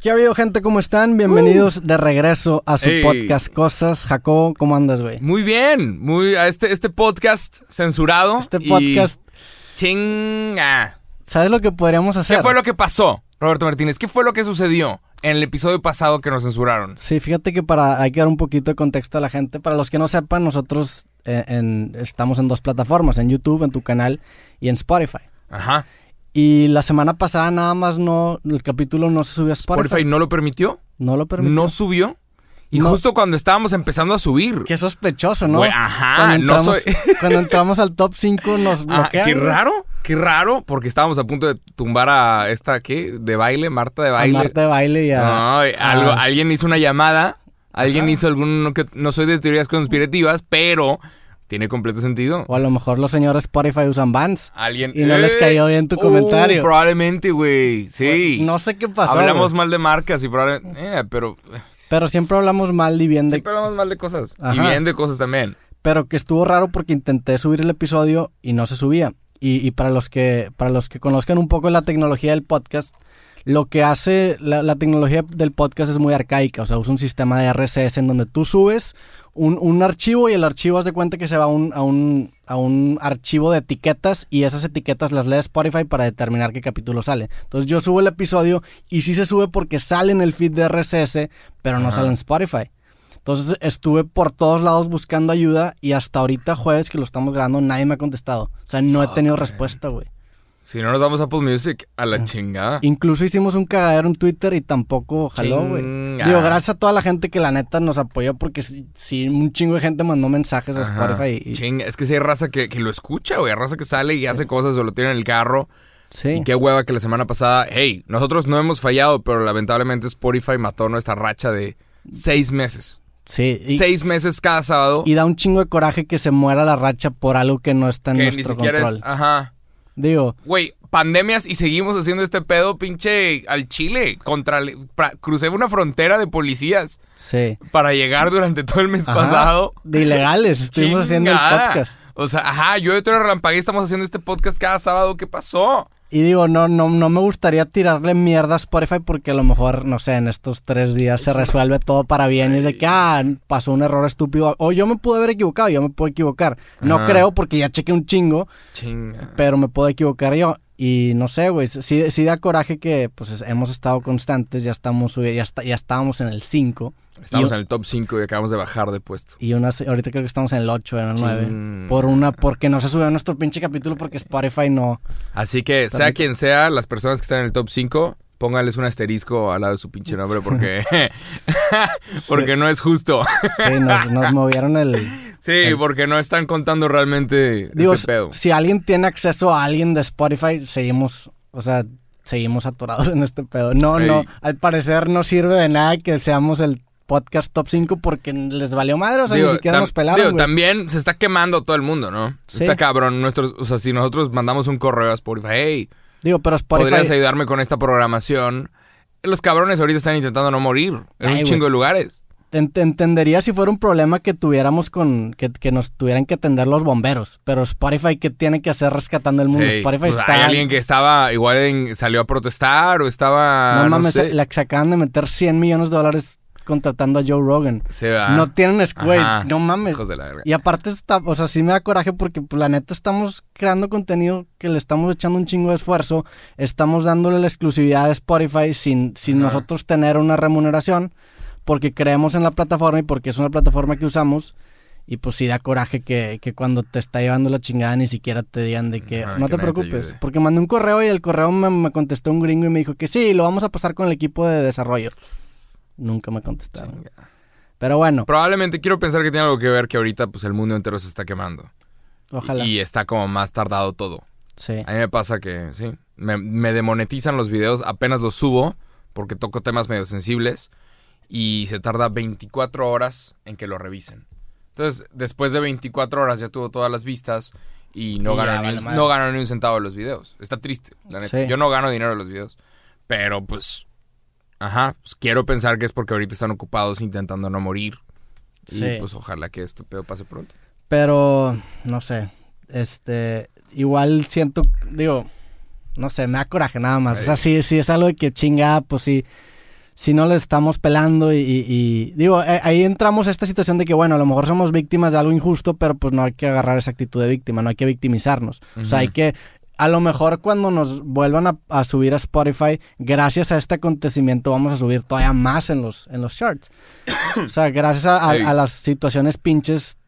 ¿Qué ha habido, gente? ¿Cómo están? Bienvenidos de regreso a su Ey. podcast Cosas. Jacobo, ¿cómo andas, güey? Muy bien, muy a este, este podcast censurado. Este y podcast, Chinga. ¿sabes lo que podríamos hacer? ¿Qué fue lo que pasó, Roberto Martínez? ¿Qué fue lo que sucedió en el episodio pasado que nos censuraron? Sí, fíjate que para hay que dar un poquito de contexto a la gente. Para los que no sepan, nosotros eh, en- estamos en dos plataformas, en YouTube, en tu canal y en Spotify. Ajá. Y la semana pasada nada más no, el capítulo no se subió a Spotify. Spotify no lo permitió, No lo permitió. no subió. Y No. justo cuando estábamos empezando a subir. Qué sospechoso, ¿no? Ajá, cuando no entramos, soy- cuando entramos al top 5 nos Ah, bloquean. qué güey. raro, qué raro, porque estábamos a punto de tumbar a esta, ¿qué? De baile, Marta de A baile. Marta de baile y a... Ay, algo- a- alguien hizo una llamada, alguien Ajá. hizo algún... que no soy de teorías conspirativas, pero tiene completo sentido. O a lo mejor los señores Spotify usan Vans. Alguien... Y no les cayó bien tu uh, comentario. Probablemente, güey, sí. No sé qué pasó. Hablamos mal de marcas y probablemente... eh, pero Pero siempre hablamos mal y bien de... siempre hablamos mal de cosas. Y bien de cosas también. Pero que estuvo raro porque intenté subir el episodio y no se subía. Y, y para los que para los que conozcan un poco la tecnología del podcast, lo que hace la, la tecnología del podcast es muy arcaica. O sea, usa un sistema de RSS en donde tú subes un, un archivo y el archivo haz de cuenta que se va a un, a, un, a un archivo de etiquetas y esas etiquetas las lee Spotify para determinar qué capítulo sale. Entonces yo subo el episodio y sí se sube porque sale en el feed de RSS, pero no Ajá. sale en Spotify. Entonces estuve por todos lados buscando ayuda y hasta ahorita jueves que lo estamos grabando nadie me ha contestado. O sea, no he tenido man. respuesta, güey. Si no nos damos Apple Music, a la chingada. Incluso hicimos un cagadero en Twitter y tampoco jaló, güey. Digo, gracias a toda la gente que la neta nos apoyó porque sí, un chingo de gente mandó mensajes a Ajá. Spotify y, Chinga, es que si hay raza que, que lo escucha, güey. Hay raza que sale y hace cosas o lo tiene en el carro. sí. Y qué hueva que la semana pasada, hey, nosotros no hemos fallado, pero lamentablemente Spotify mató nuestra racha de seis meses. Sí, y, seis meses cada sábado. y da un chingo de coraje que se muera la racha por algo que no está en que ni nuestro siquiera control. es. Ajá. Digo, Güey, pandemias y seguimos haciendo este pedo, pinche, al Chile. Contra, pra- crucé una frontera de policías sí. para llegar durante todo el mes Ajá. pasado. De ilegales, estuvimos haciendo el podcast. O sea, ajá, yo de Toro Relampagué estamos haciendo este podcast cada sábado. ¿Qué pasó? Y digo, no, no, no me gustaría tirarle mierda a Spotify porque a lo mejor, no sé, en estos tres días se resuelve todo para bien y es de que, ah, pasó un error estúpido. O yo me pude haber equivocado, yo me puedo equivocar. No Ajá. creo porque ya chequé un chingo, Chinga. pero me puedo equivocar yo. Y no sé, güey, sí, sí da coraje que pues es- hemos estado constantes, ya estamos, ya, está- ya estábamos en el 5. Estamos y, en el top 5 y acabamos de bajar de puesto. y unas- ahorita creo que estamos en el 8, en el 9. Chin. Por una, porque no se subió nuestro pinche capítulo porque Spotify no. Así que, sea quien sea, las personas que están en el top 5, pónganles un asterisco al lado de su pinche nombre porque, porque no es justo. Sí, nos, nos movieron el... Sí, porque no están contando realmente Digo, este pedo. si alguien tiene acceso a alguien de Spotify, seguimos, o sea, seguimos atorados en este pedo. No, Ey. no, al parecer no sirve de nada que seamos el podcast top 5 porque les valió madre, o sea, Digo, ni siquiera nos pelaron, digo, también se está quemando todo el mundo, ¿no? Sí. Está cabrón. Nuestros, o sea, si nosotros mandamos un correo a Spotify, hey, Digo, pero ¿podrías ayudarme con esta programación? Los cabrones ahorita están intentando no morir en Ay, un chingo de lugares. Ent- entendería si fuera un problema que tuviéramos con, que, que nos tuvieran que atender los bomberos, pero Spotify, ¿qué tiene que hacer rescatando el mundo? Sí, Spotify pues está... Hay alguien que estaba, igual en- salió a protestar o estaba. no No, mames, sé. se acaban de meter 100 millones de dólares contratando a Joe Rogan. Sí. No tienen, Ajá. no mames. Hijos de la verga. Y aparte está, o sea, sí me da coraje porque pues, la neta estamos creando contenido que le estamos echando un chingo de esfuerzo, estamos dándole la exclusividad de Spotify sin, sin Ajá. nosotros tener una remuneración, porque creemos en la plataforma y porque es una plataforma que usamos. Y pues sí da coraje que, que cuando te está llevando la chingada ni siquiera te digan de que no que te preocupes. porque mandé un correo y el correo me, me contestó un gringo y me dijo que sí, lo vamos a pasar con el equipo de desarrollo. Nunca me contestaron. Chinga. Pero bueno, Probablemente quiero pensar que tiene algo que ver que ahorita pues el mundo entero se está quemando. ojalá. Y está como más tardado todo. sí. A mí me pasa que, sí, me, me demonetizan los videos, apenas los subo porque toco temas medio sensibles y se tarda 24 horas en que lo revisen. Entonces, después de 24 horas ya tuvo todas las vistas y no, gano, ni un, no gano ni un centavo de los videos. Está triste, la neta. Sí. Yo no gano dinero de los videos. Pero pues, ajá, pues, quiero pensar que es porque ahorita están ocupados intentando no morir. Sí. Y pues ojalá que este pedo pase pronto. Pero, no sé, este, igual siento, digo, no sé, me da coraje nada más. O sea, sí, sí es algo de que chingada, pues sí, si no le estamos pelando y, y- y- digo, eh, ahí entramos a esta situación de que, bueno, a lo mejor somos víctimas de algo injusto, pero pues no hay que agarrar esa actitud de víctima, no hay que victimizarnos. O sea, hay que, a lo mejor cuando nos vuelvan a, a subir a Spotify, gracias a este acontecimiento vamos a subir todavía más en los, en los charts. o sea, gracias a, a- Ey. a las situaciones pinches,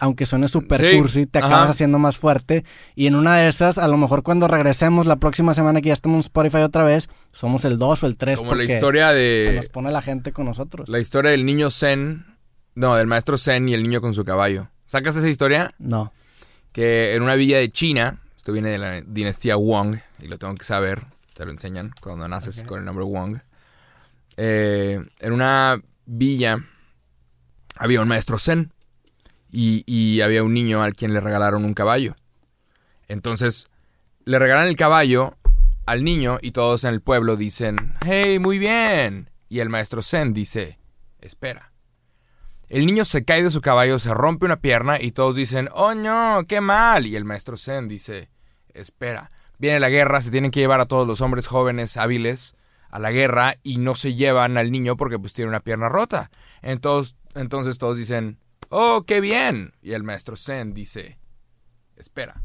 aunque suene super Sí, cursi, te ajá. acabas haciendo más fuerte. Y en una de esas, a lo mejor cuando regresemos la próxima semana que ya estemos en Spotify otra vez, somos el 2 o el 3 Como la historia se de... nos pone la gente con nosotros. La historia del niño Zen. No, del maestro Zen y el niño con su caballo. ¿Sacas esa historia? No. Que en una villa de China, esto viene de la dinastía Wong, y lo tengo que saber, te lo enseñan cuando naces con el nombre Wong. Eh, en una villa había un maestro Zen y, había un niño al quien le regalaron un caballo. Entonces, le regalan el caballo al niño y todos en el pueblo dicen, hey, muy bien. Y el maestro Zen dice, espera. El niño se cae de su caballo, se rompe una pierna y todos dicen, oh no, qué mal. Y el maestro Zen dice, espera. Viene la guerra, se tienen que llevar a todos los hombres jóvenes hábiles a la guerra y no se llevan al niño porque pues tiene una pierna rota. Entonces, entonces todos dicen, oh, qué bien. Y el maestro Zen dice, espera.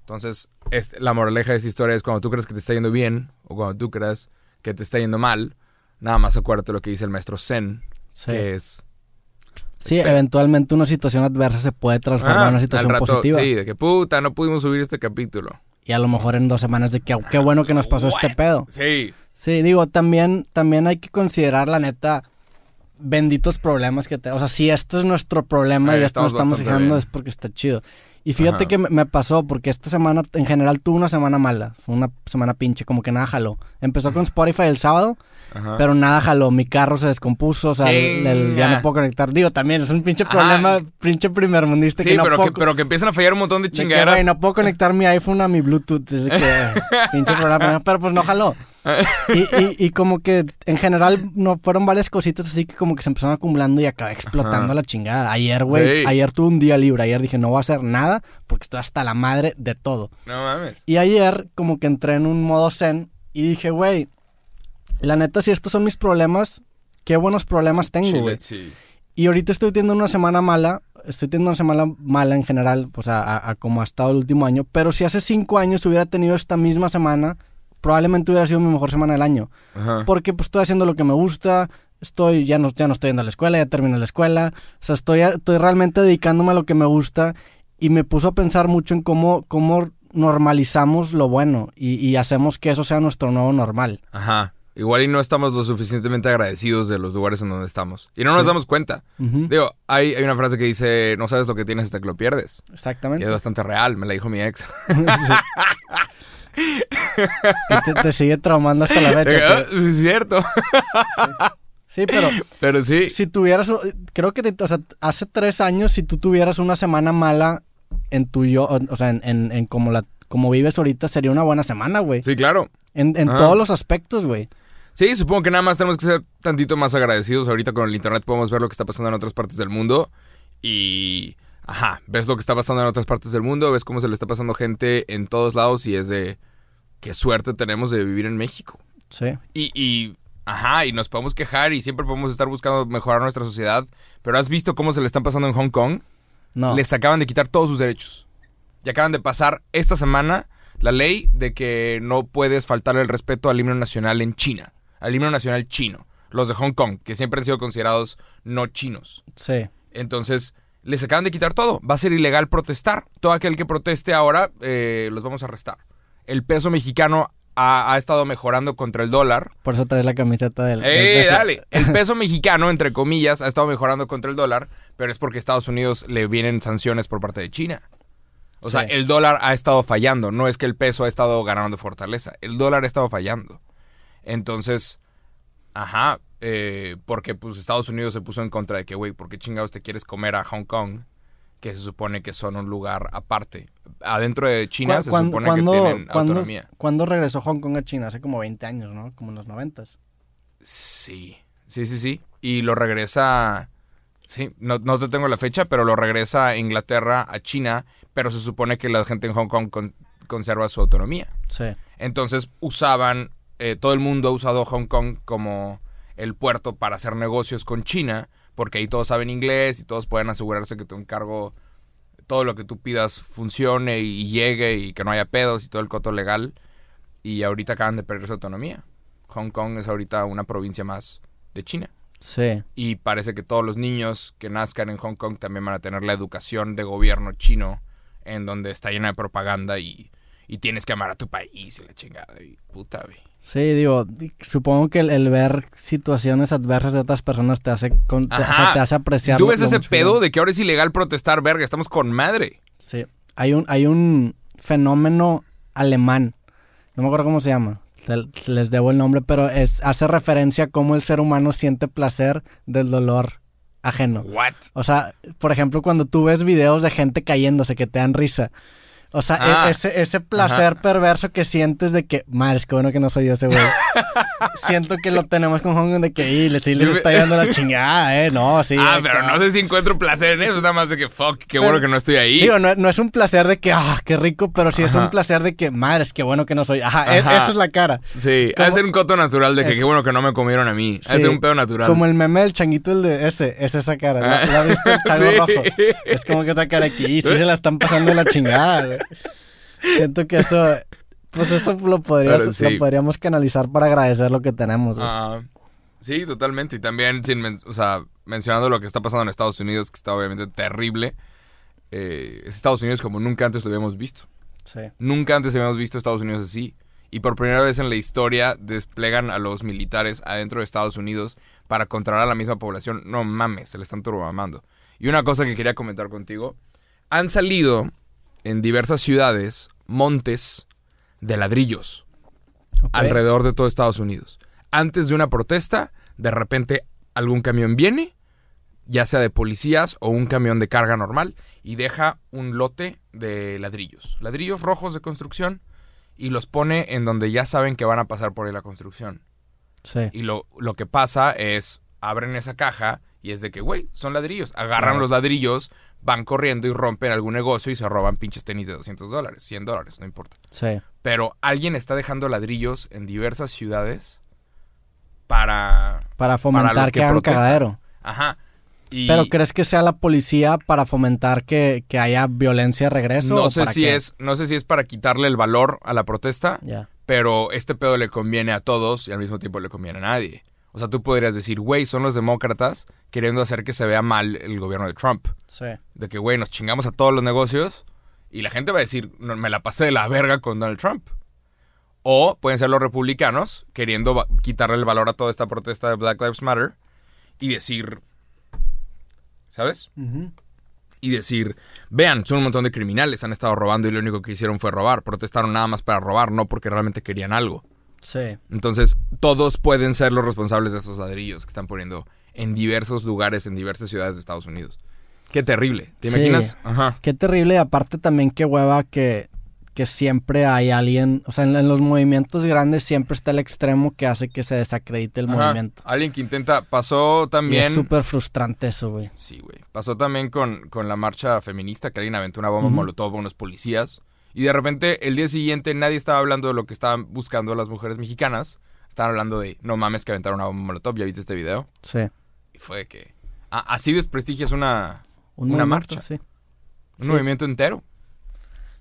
Entonces, este, la moraleja de esta historia es cuando tú crees que te está yendo bien o cuando tú crees que te está yendo mal, nada más acuérdate lo que dice el maestro Zen, Sí. que es... Sí, espera. eventualmente una situación adversa se puede transformar en Ah, una situación rato, positiva. Sí, de que puta, no pudimos subir este capítulo. Y a lo mejor en dos semanas de que qué bueno que nos pasó este pedo. Sí. Sí, digo, también, también hay que considerar la neta benditos problemas que te... O sea, si esto es nuestro problema Eh, y esto lo estamos fijando es porque está chido. Y fíjate Ajá. que me, me pasó porque esta semana en general tuve una semana mala. Fue una semana pinche, como que nada jaló. Empezó con Spotify el sábado, Ajá. pero nada jaló. Mi carro se descompuso, o sea, el- el- ya no puedo conectar. Digo, también es un pinche Ajá. problema, pinche primer mundista sí, que no pero, puedo... que, pero que empiezan a fallar un montón de de que, chingaderas. güey, no puedo conectar mi iPhone a mi Bluetooth. Desde que pinche programa. Pero pues no jaló. Y, y, y como que en general no fueron varias cositas así que como que se empezaron acumulando y acabé explotando Ajá. la chingada. Ayer, güey, Sí. ayer tuve un día libre. Ayer dije, no voy a hacer nada porque estoy hasta la madre de todo. No mames. Y ayer como que entré en un modo zen y dije, güey, la neta, si estos son mis problemas, qué buenos problemas tengo, güey. sí. Y ahorita estoy teniendo una semana mala. Estoy teniendo una semana mala en general, pues a, a- a como ha estado el último año. Pero si hace cinco años hubiera tenido esta misma semana, probablemente hubiera sido mi mejor semana del año. Ajá. Porque pues estoy haciendo lo que me gusta. Estoy, ya no, ya no estoy yendo a la escuela, ya terminé la escuela. O sea, estoy, estoy realmente dedicándome a lo que me gusta. Y me puso a pensar mucho en cómo, cómo normalizamos lo bueno. Y, y hacemos que eso sea nuestro nuevo normal. Ajá. Igual y no estamos lo suficientemente agradecidos de los lugares en donde estamos. Y no nos Sí. damos cuenta. Digo, hay, hay una frase que dice, no sabes lo que tienes hasta que lo pierdes. Y Exactamente. es bastante real, me la dijo mi ex. Y te, te sigue traumando hasta la fecha. Ah, es cierto. Sí, pero Pero sí. si tuvieras, creo que te- o sea, hace tres años, si tú tuvieras una semana mala en tu yo, o, sea, en, en, en como la como vives ahorita, sería una buena semana, güey. Sí, claro. En, en todos los aspectos, güey. Sí, supongo que nada más tenemos que ser tantito más agradecidos. Ahorita con el internet podemos ver lo que está pasando en otras partes del mundo. Y. Ajá, ves lo que está pasando en otras partes del mundo, ves cómo se le está pasando gente en todos lados y es de. Qué suerte tenemos de vivir en México. Sí. Y, y, ajá, y nos podemos quejar y siempre podemos estar buscando mejorar nuestra sociedad. Pero has visto cómo se le están pasando en Hong Kong. No. Les acaban de quitar todos sus derechos. Y acaban de pasar esta semana la ley de que no puedes faltarle el respeto al himno nacional en China. Al himno nacional chino. Los de Hong Kong, que siempre han sido considerados no chinos. Sí. Entonces, les acaban de quitar todo. Va a ser ilegal protestar. Todo aquel que proteste ahora, eh, los vamos a arrestar. El peso mexicano ha, ha estado mejorando contra el dólar. Por eso traes la camiseta del. ¡Eh, dale! El peso mexicano, entre comillas, ha estado mejorando contra el dólar, pero es porque a Estados Unidos le vienen sanciones por parte de China. O sea, el dólar ha estado fallando, no es que el peso ha estado ganando fortaleza, el dólar ha estado fallando. Entonces, ajá, eh, porque pues Estados Unidos se puso en contra de que, güey, ¿por qué chingados te quieres comer a Hong Kong? Que se supone que son un lugar aparte. Adentro de China ¿Cu- se supone que tienen cuándo- autonomía. ¿Cuándo regresó Hong Kong a China? Hace como 20 años, ¿no? Como en los 90. Sí, sí, sí, sí. Y lo regresa, sí, no, no te tengo la fecha, pero lo regresa a Inglaterra, a China, pero se supone que la gente en Hong Kong con- conserva su autonomía. Sí. Entonces usaban, eh, todo el mundo ha usado Hong Kong como el puerto para hacer negocios con China, porque ahí todos saben inglés y todos pueden asegurarse que tu encargo, todo lo que tú pidas funcione y llegue y que no haya pedos y todo el coto legal. Y ahorita acaban de perder su autonomía. Hong Kong es ahorita una provincia más de China. Sí. Y parece que todos los niños que nazcan en Hong Kong también van a tener la educación de gobierno chino, en donde está llena de propaganda y, y tienes que amar a tu país y la chingada. Y puta, güey. Sí, digo, di- supongo que el, el ver situaciones adversas de otras personas te hace, con- te, o sea, Ajá. te hace Si apreciar. tú ves ese que- pedo de que ahora es ilegal protestar, verga, estamos con madre. Sí. Hay un, hay un fenómeno alemán. No me acuerdo cómo se llama. Te- Les debo el nombre, pero es, hace referencia a cómo el ser humano siente placer del dolor ajeno. What? O sea, por ejemplo, cuando tú ves videos de gente cayéndose que te dan risa. O sea, e- Ah. ese, ese placer Ajá. perverso que sientes de que, madre, es que bueno que no soy yo ese güey. Siento que lo tenemos con Hong Kong de que, y, le- sí les está llevando la chingada, eh. No, sí. ah, pero no sé si encuentro placer en eso, nada más de que fuck, qué bueno que no estoy ahí. Digo, no, no es un placer de que, ah, qué rico, pero sí es un placer de que, madre, es que bueno que no soy. Ajá, e- Ajá. eso es la cara. sí, como- ha de ser un coto natural de que Es- qué bueno que no me comieron a mí. Sí, un pedo natural. Como el meme del changuito, el de ese, es esa cara. ¿La, la has visto el chango Sí. rojo? Es como que esa cara aquí, y sí se la están pasando la chingada, güey. Siento que eso, pues eso lo, podrías- Pero sí. lo podríamos canalizar para agradecer lo que tenemos. Ah, sí, totalmente. Y también, sin men- o sea, mencionando lo que está pasando en Estados Unidos, que está obviamente terrible. eh, es Estados Unidos como nunca antes lo habíamos visto. Sí. Nunca antes habíamos visto Estados Unidos así. Y por primera vez en la historia desplegan a los militares adentro de Estados Unidos para controlar a la misma población. No mames, se le están turbamando. Y una cosa que quería comentar contigo. Han salido en diversas ciudades montes de ladrillos alrededor de todo Estados Unidos. Antes de una protesta, de repente algún camión viene, ya sea de policías o un camión de carga normal, y deja un lote de ladrillos. Ladrillos rojos de construcción y los pone en donde ya saben que van a pasar por ahí la construcción. Sí. Y lo, lo que pasa es, abren esa caja y es de que, güey, son ladrillos. Agarran Claro. los ladrillos, van corriendo y rompen algún negocio y se roban pinches tenis de 200 dólares, 100 dólares, no importa. Sí. Pero alguien está dejando ladrillos en diversas ciudades para... Para fomentar los que, que hagan cagadero. Ajá. Y Pero ¿crees que sea la policía para fomentar que, que haya violencia de regreso? no sé para si qué? es no sé si es para quitarle el valor a la protesta, Ya. pero este pedo le conviene a todos y al mismo tiempo le conviene a nadie. O sea, tú podrías decir, güey, son los demócratas queriendo hacer que se vea mal el gobierno de Trump. Sí. De que, güey, nos chingamos a todos los negocios y la gente va a decir, "No, me la pasé de la verga con Donald Trump. O pueden ser los republicanos queriendo quitarle el valor a toda esta protesta de Black Lives Matter y decir, ¿sabes? Y decir, vean, son un montón de criminales, han estado robando y lo único que hicieron fue robar, protestaron nada más para robar, no porque realmente querían algo. Sí. Entonces, todos pueden ser los responsables de estos ladrillos que están poniendo en diversos lugares, en diversas ciudades de Estados Unidos. Qué terrible, ¿te Sí. imaginas? Ajá. Qué terrible y aparte también qué hueva que, que siempre hay alguien, o sea, en, en los movimientos grandes siempre está el extremo que hace que se desacredite el Ajá. movimiento. Alguien que intenta, pasó Y también... es súper frustrante eso, güey. Sí, güey. Pasó también con, con la marcha feminista, que alguien aventó una bomba Ujú. molotov a unos policías. Y de repente, el día siguiente, nadie estaba hablando de lo que estaban buscando las mujeres mexicanas. Estaban hablando de, no mames, que aventaron una bomba molotov. ¿Ya viste este video? Sí. Y fue que... a- así desprestigias una, Un Una marcha. Sí. un Sí. movimiento entero.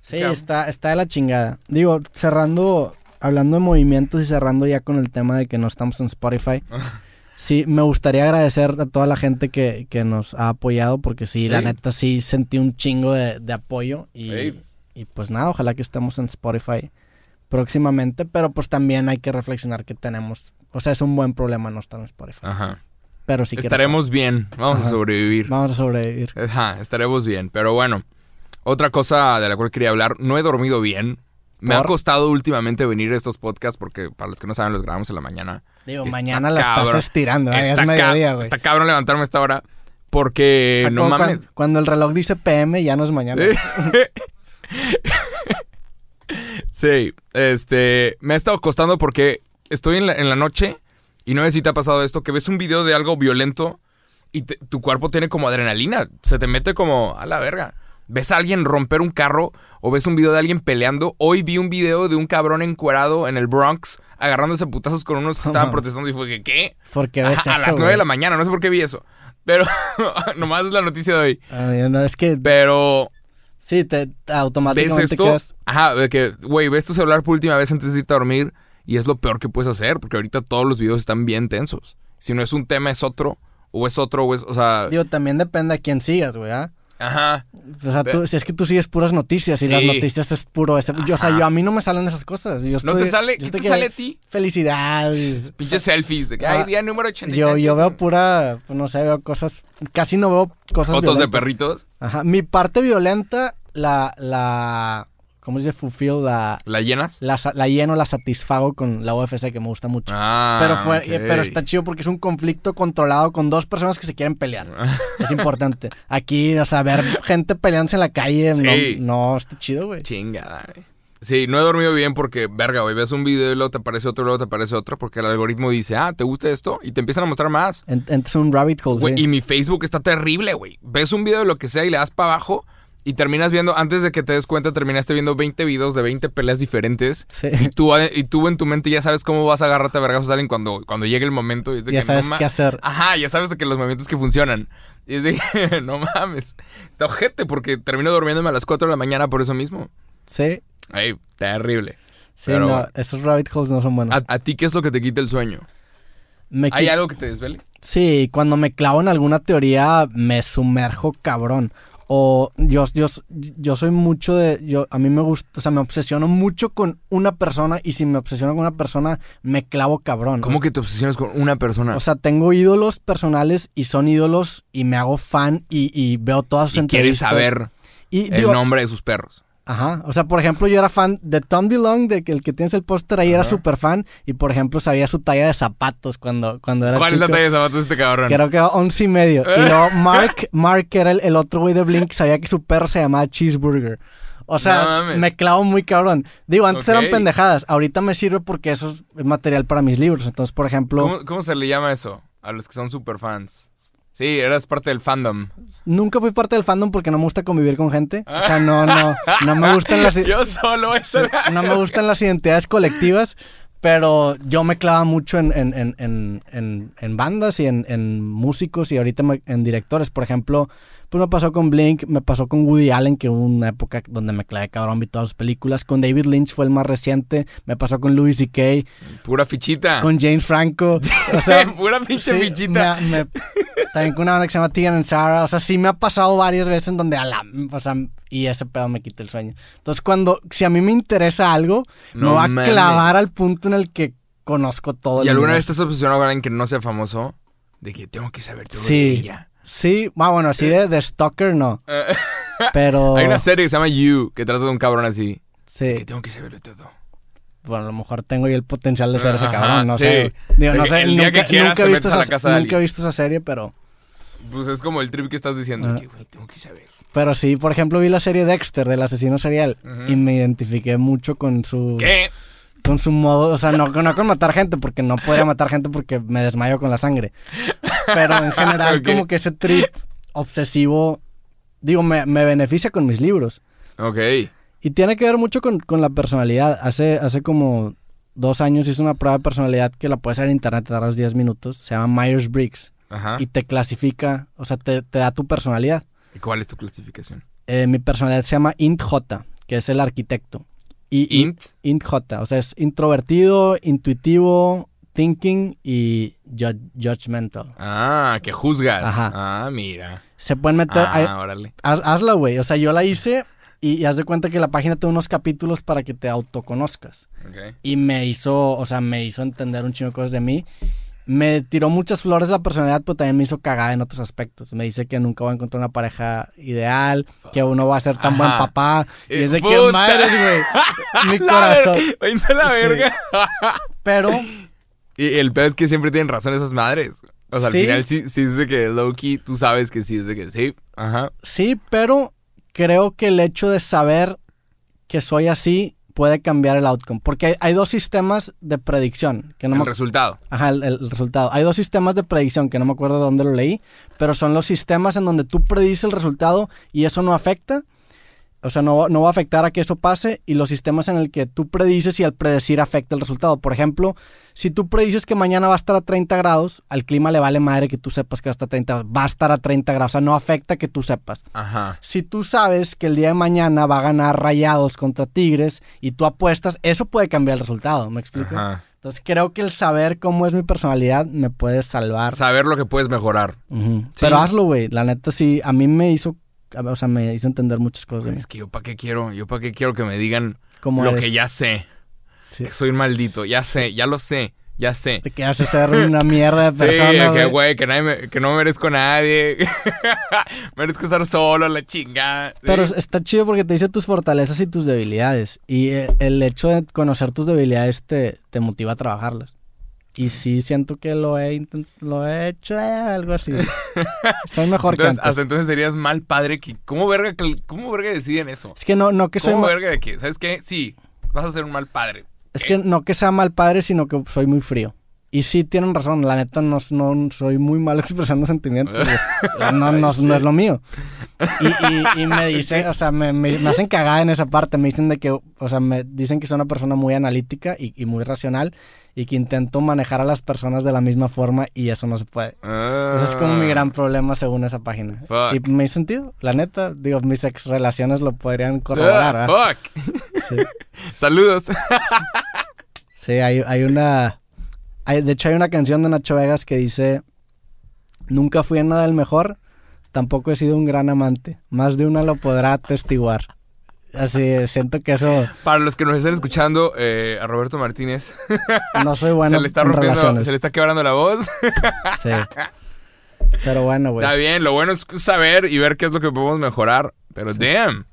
Sí, está, está de la chingada. Digo, cerrando, hablando de movimientos y cerrando ya con el tema de que no estamos en Spotify. Sí, me gustaría agradecer a toda la gente que, que nos ha apoyado porque sí, la neta sí sentí un chingo de, de apoyo y. y pues nada, ojalá que estemos en Spotify próximamente, pero pues también hay que reflexionar que tenemos, o sea, es un buen problema no estar en Spotify, Ajá. pero sí que Estaremos bien. Vamos Ajá. a sobrevivir. vamos a sobrevivir. Ajá, estaremos bien. Pero bueno, otra cosa de la cual quería hablar, no he dormido bien. Me ha costado últimamente venir a estos podcasts porque, para los que no saben, los grabamos en la mañana. Digo, Está mañana la cabrón. estás estirando, ¿eh? es mediodía, güey. está cabrón levantarme a esta hora porque no mames. Cuando, cuando el reloj dice PM, ya no es mañana. Sí, este, me ha estado costando porque estoy en la, en la noche y no sé si te ha pasado esto, que ves un video de algo violento y te- tu cuerpo tiene como adrenalina, se te mete como a la verga. ves a alguien romper un carro o ves un video de alguien peleando. Hoy vi un video de un cabrón encuerado en el Bronx agarrándose a putazos con unos que estaban protestando y fue que, ¿qué? Porque ves a las 9 de la mañana, no sé por qué vi eso. Pero nomás es la noticia de hoy. Ay, no, es que Pero sí, te te ves automáticamente esto, quedas- ajá, de que, güey, ves tu celular por última vez antes de irte a dormir y es lo peor que puedes hacer porque ahorita todos los videos están bien tensos. Si no es un tema, es otro, o es otro, o es, o sea, Digo, también depende a quién sigas, güey, ¿ah? Ajá. O sea, tú- si es que tú sigues puras noticias y Sí. las noticias es puro ese. Yo, o sea, yo a mí no me salen esas cosas. Yo ¿No te sale? ¿Qué te sale a ti? Felicidad. Pinches selfies de que, Ah, día número 80. Yo, yo veo pura, pues no sé, veo cosas, casi no veo cosas Fotos de perritos. Ajá, mi parte violenta la, la, ¿cómo se dice? Fulfill, la, ¿La llenas? la, la lleno, la satisfago con la UFC que me gusta mucho. Ah, pero, fue, ok. pero está chido porque es un conflicto controlado con dos personas que se quieren pelear. Es importante. Aquí, o sea, ver gente peleándose en la calle, Sí. no, no, está chido, güey. Chingada, güey. Sí, no he dormido bien porque, verga, güey, ves un video y luego te aparece otro y luego te aparece otro porque el algoritmo dice, ah, ¿te gusta esto? Y te empiezan a mostrar más. En- Entras en un rabbit hole, Güey, sí. Y mi Facebook está terrible, güey. Ves un video de lo que sea y le das para abajo y terminas viendo, antes de que te des cuenta, terminaste viendo 20 videos de 20 peleas diferentes. Sí. Y tú, y tú en tu mente ya sabes cómo vas a agarrarte a vergazos a alguien cuando, cuando llegue el momento. Y es de Ya que sabes no qué hacer. Ajá, ya sabes de que los movimientos que funcionan. Y es de que, no mames. Está ojete porque termino durmiéndome a las 4 de la mañana por eso mismo. Sí, Ay, terrible. sí, Pero no, esos rabbit holes no son buenos. ¿A, a ti qué es lo que te quita el sueño? Me ¿Hay algo que te desvele? Sí, cuando me clavo en alguna teoría me sumerjo cabrón. O yo, yo, yo soy mucho de... Yo, a mí me gusta, o sea, me obsesiono mucho con una persona y si me obsesiono con una persona, me clavo cabrón. ¿Cómo que te obsesionas con una persona? O sea, tengo ídolos personales y son ídolos y me hago fan y, y veo todas sus y quieres entrevistas. saber y, el digo, nombre de sus perros. Ajá, o sea, por ejemplo, yo era fan de Tom DeLonge, de que el que tienes el póster ahí era súper fan y, por ejemplo, sabía su talla de zapatos cuando, cuando era ¿Cuál es la talla de zapatos de este cabrón? Creo que era once y medio. Y luego Mark, Mark que era el, el otro güey de Blink, sabía que su perro se llamaba Cheeseburger. O No sea, mames. me clavo muy cabrón. Digo, antes eran pendejadas. Ahorita me sirve porque eso es material para mis libros. Entonces, por ejemplo, ¿Cómo, cómo se le llama eso? A los que son super fans. Sí, eras parte del fandom. nunca fui parte del fandom porque no me gusta convivir con gente. O sea, no, no, no me gustan las... Yo solo eso. no me gustan las identidades colectivas, pero yo me clavo mucho en, en, en, en, bandas y en, en músicos y ahorita me- en directores. Por ejemplo, pues me pasó con Blink, me pasó con Woody Allen, que hubo una época donde me clavé cabrón, vi todas sus películas. Con David Lynch fue el más reciente. Me pasó con Louis C.K., Pura fichita. con James Franco. O sea, Pura pinche sí, fichita. me- me- también con una banda que se llama Tegan and Sarah. O sea, sí me ha pasado varias veces en donde a la... O sea, y ese pedo me quita el sueño. Entonces, cuando... Si a mí me interesa algo, me No va a clavar al punto en el que conozco todo el ¿Y alguna vez estás obsesionado con alguien que no sea famoso? De que tengo que saber todo Sí. de ella. Sí, ah, bueno, así de, de stalker no. Eh, Pero... Hay una serie que se llama You, que trata de un cabrón así. Que Sí, tengo que saberlo todo. bueno, a lo mejor tengo yo el potencial de ser ese cabrón, no sí. sé. Digo, no que sé, el día nunca, que quieras nunca he visto esa, casa de nunca he visto esa serie, pero... Pues es como el trip que estás diciendo. Ah. Que, güey, tengo que saber. Pero sí, por ejemplo, vi la serie Dexter del asesino serial Ujú. y me identifiqué mucho con su... ¿Qué? Con su modo, o sea, no, no con matar gente, porque no podría matar gente porque me desmayo con la sangre. Pero en general, como que ese trip obsesivo, digo, me, me beneficia con mis libros. Ok. Y tiene que ver mucho con, con la personalidad. Hace, hace como dos años hice una prueba de personalidad que la puedes hacer en internet, te tardas 10 minutos. Se llama Myers-Briggs. Ajá. Y te clasifica, o sea, te, te da tu personalidad. ¿Y cuál es tu clasificación? Eh, mi personalidad se llama Int J, que es el arquitecto. Y, Int. Int J, o sea, es introvertido, intuitivo, thinking y ju- judgmental. Ah, que juzgas. Ajá. Ah, mira. Se pueden meter, Ah, órale. haz- hazla, güey. O sea, yo la hice y, y haz de cuenta que la página tiene unos capítulos para que te autoconozcas. Ok. Y me hizo, o sea, me hizo entender un chingo de cosas de mí. Me tiró muchas flores la personalidad, pero también me hizo cagada en otros aspectos. Me dice que nunca voy a encontrar una pareja ideal, que uno va a ser tan buen papá. Y Eh, es de puta. que madres, güey. Mi La corazón. ver- la Sí. verga. Pero Y el peor es que siempre tienen razón esas madres. O sea, al Sí. final sí, sí es de que Loki, tú sabes que sí es de que sí. Ajá. Sí, pero creo que el hecho de saber que soy así puede cambiar el outcome. Porque hay, hay dos sistemas de predicción. Que no el me, resultado. ajá, el, el resultado. Hay dos sistemas de predicción que no me acuerdo de dónde lo leí. Pero son los sistemas en donde tú predices el resultado y eso no afecta. O sea, no, no va a afectar a que eso pase y los sistemas en el que tú predices y al predecir afecta el resultado. Por ejemplo, si tú predices que mañana va a estar a 30 grados, al clima le vale madre que tú sepas que va a estar a 30 Va a estar a 30 grados. O sea, no afecta que tú sepas. Ajá. Si tú sabes que el día de mañana va a ganar rayados contra Tigres y tú apuestas, eso puede cambiar el resultado. ¿Me explico? Ajá. Entonces creo que el saber cómo es mi personalidad me puede salvar. Saber lo que puedes mejorar. Sí. Pero hazlo, güey. La neta sí, a mí me hizo, o sea, me hizo entender muchas cosas. Es que yo para qué quiero, yo para qué quiero que me digan lo eres. que ya sé. Sí. Que soy un maldito, ya sé, ya lo sé, ya sé. Te quedas a ser una mierda de Sí, persona, que güey. que, nadie me- que no merezco a nadie. merezco estar solo, la chingada. Sí. Pero está chido porque te dice tus fortalezas y tus debilidades. Y eh, el hecho de conocer tus debilidades te, te motiva a trabajarlas. Y sí siento que lo he, lo he hecho, eh, algo así. Soy mejor entonces, que antes. hasta entonces serías mal padre que... ¿Cómo verga, cómo verga deciden eso? Es que no, no que soy ¿Cómo verga de que, sabes qué? Sí, vas a ser un mal padre. Es que no que sea mal padre, sino que soy muy frío. Y sí tienen razón, la neta no, no soy muy malo expresando sentimientos. No, no, no es lo mío. Y, y- y me dicen, o sea, me, me- me hacen cagada en esa parte. Me dicen de que, o sea, me dicen que soy una persona muy analítica y, y muy racional y que intento manejar a las personas de la misma forma y eso no se puede. Entonces es como mi gran problema según esa página. Ah. Fuck. Y me hizo sentido, la neta. Digo, mis ex relaciones lo podrían corroborar. Ah, fuck. Sí. Saludos. Sí, hay, hay una. Hay- de hecho, hay una canción de Nacho Vegas que dice: Nunca fui en nada el mejor, tampoco he sido un gran amante. Más de una lo podrá atestiguar. Así, siento que eso Para los que nos estén escuchando, eh, a Roberto Martínez no soy bueno se le está en rompiendo, se le está quebrando la voz. Sí. Pero bueno, güey. Está bien, lo bueno es saber y ver qué es lo que podemos mejorar. Pero damn.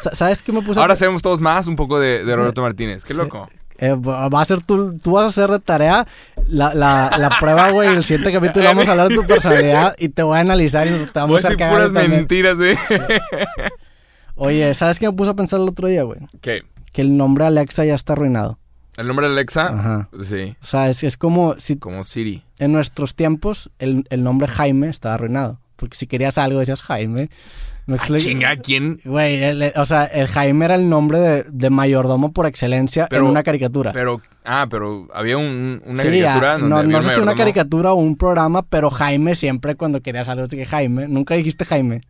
Sa- ¿Sabes qué me puse? a- Ahora sabemos todos más un poco de, de Roberto Martínez. Qué Sí. loco. Eh, va a ser tú, tú vas a hacer de tarea la, la, la prueba, güey. El siguiente capítulo vamos a hablar de tu personalidad y te voy a analizar y te Voy vamos a a cagar puras también. mentiras, ¿eh? Oye, ¿sabes qué me puse a pensar el otro día, güey? ¿Qué? Que el nombre Alexa ya está arruinado. ¿El nombre Alexa? Ajá. Sí, O sea, es, es como si como Siri. en nuestros tiempos el, el nombre Jaime estaba arruinado. Porque si querías algo decías Jaime. ¿Me Chinga, ¿quién? Güey, o sea, el Jaime era el nombre de, de mayordomo por excelencia Pero- en una caricatura. Pero, ah, pero había un- una Sí, caricatura donde no, había no un sé si una caricatura o un programa, pero Jaime siempre cuando querías algo decías Jaime. Nunca dijiste Jaime.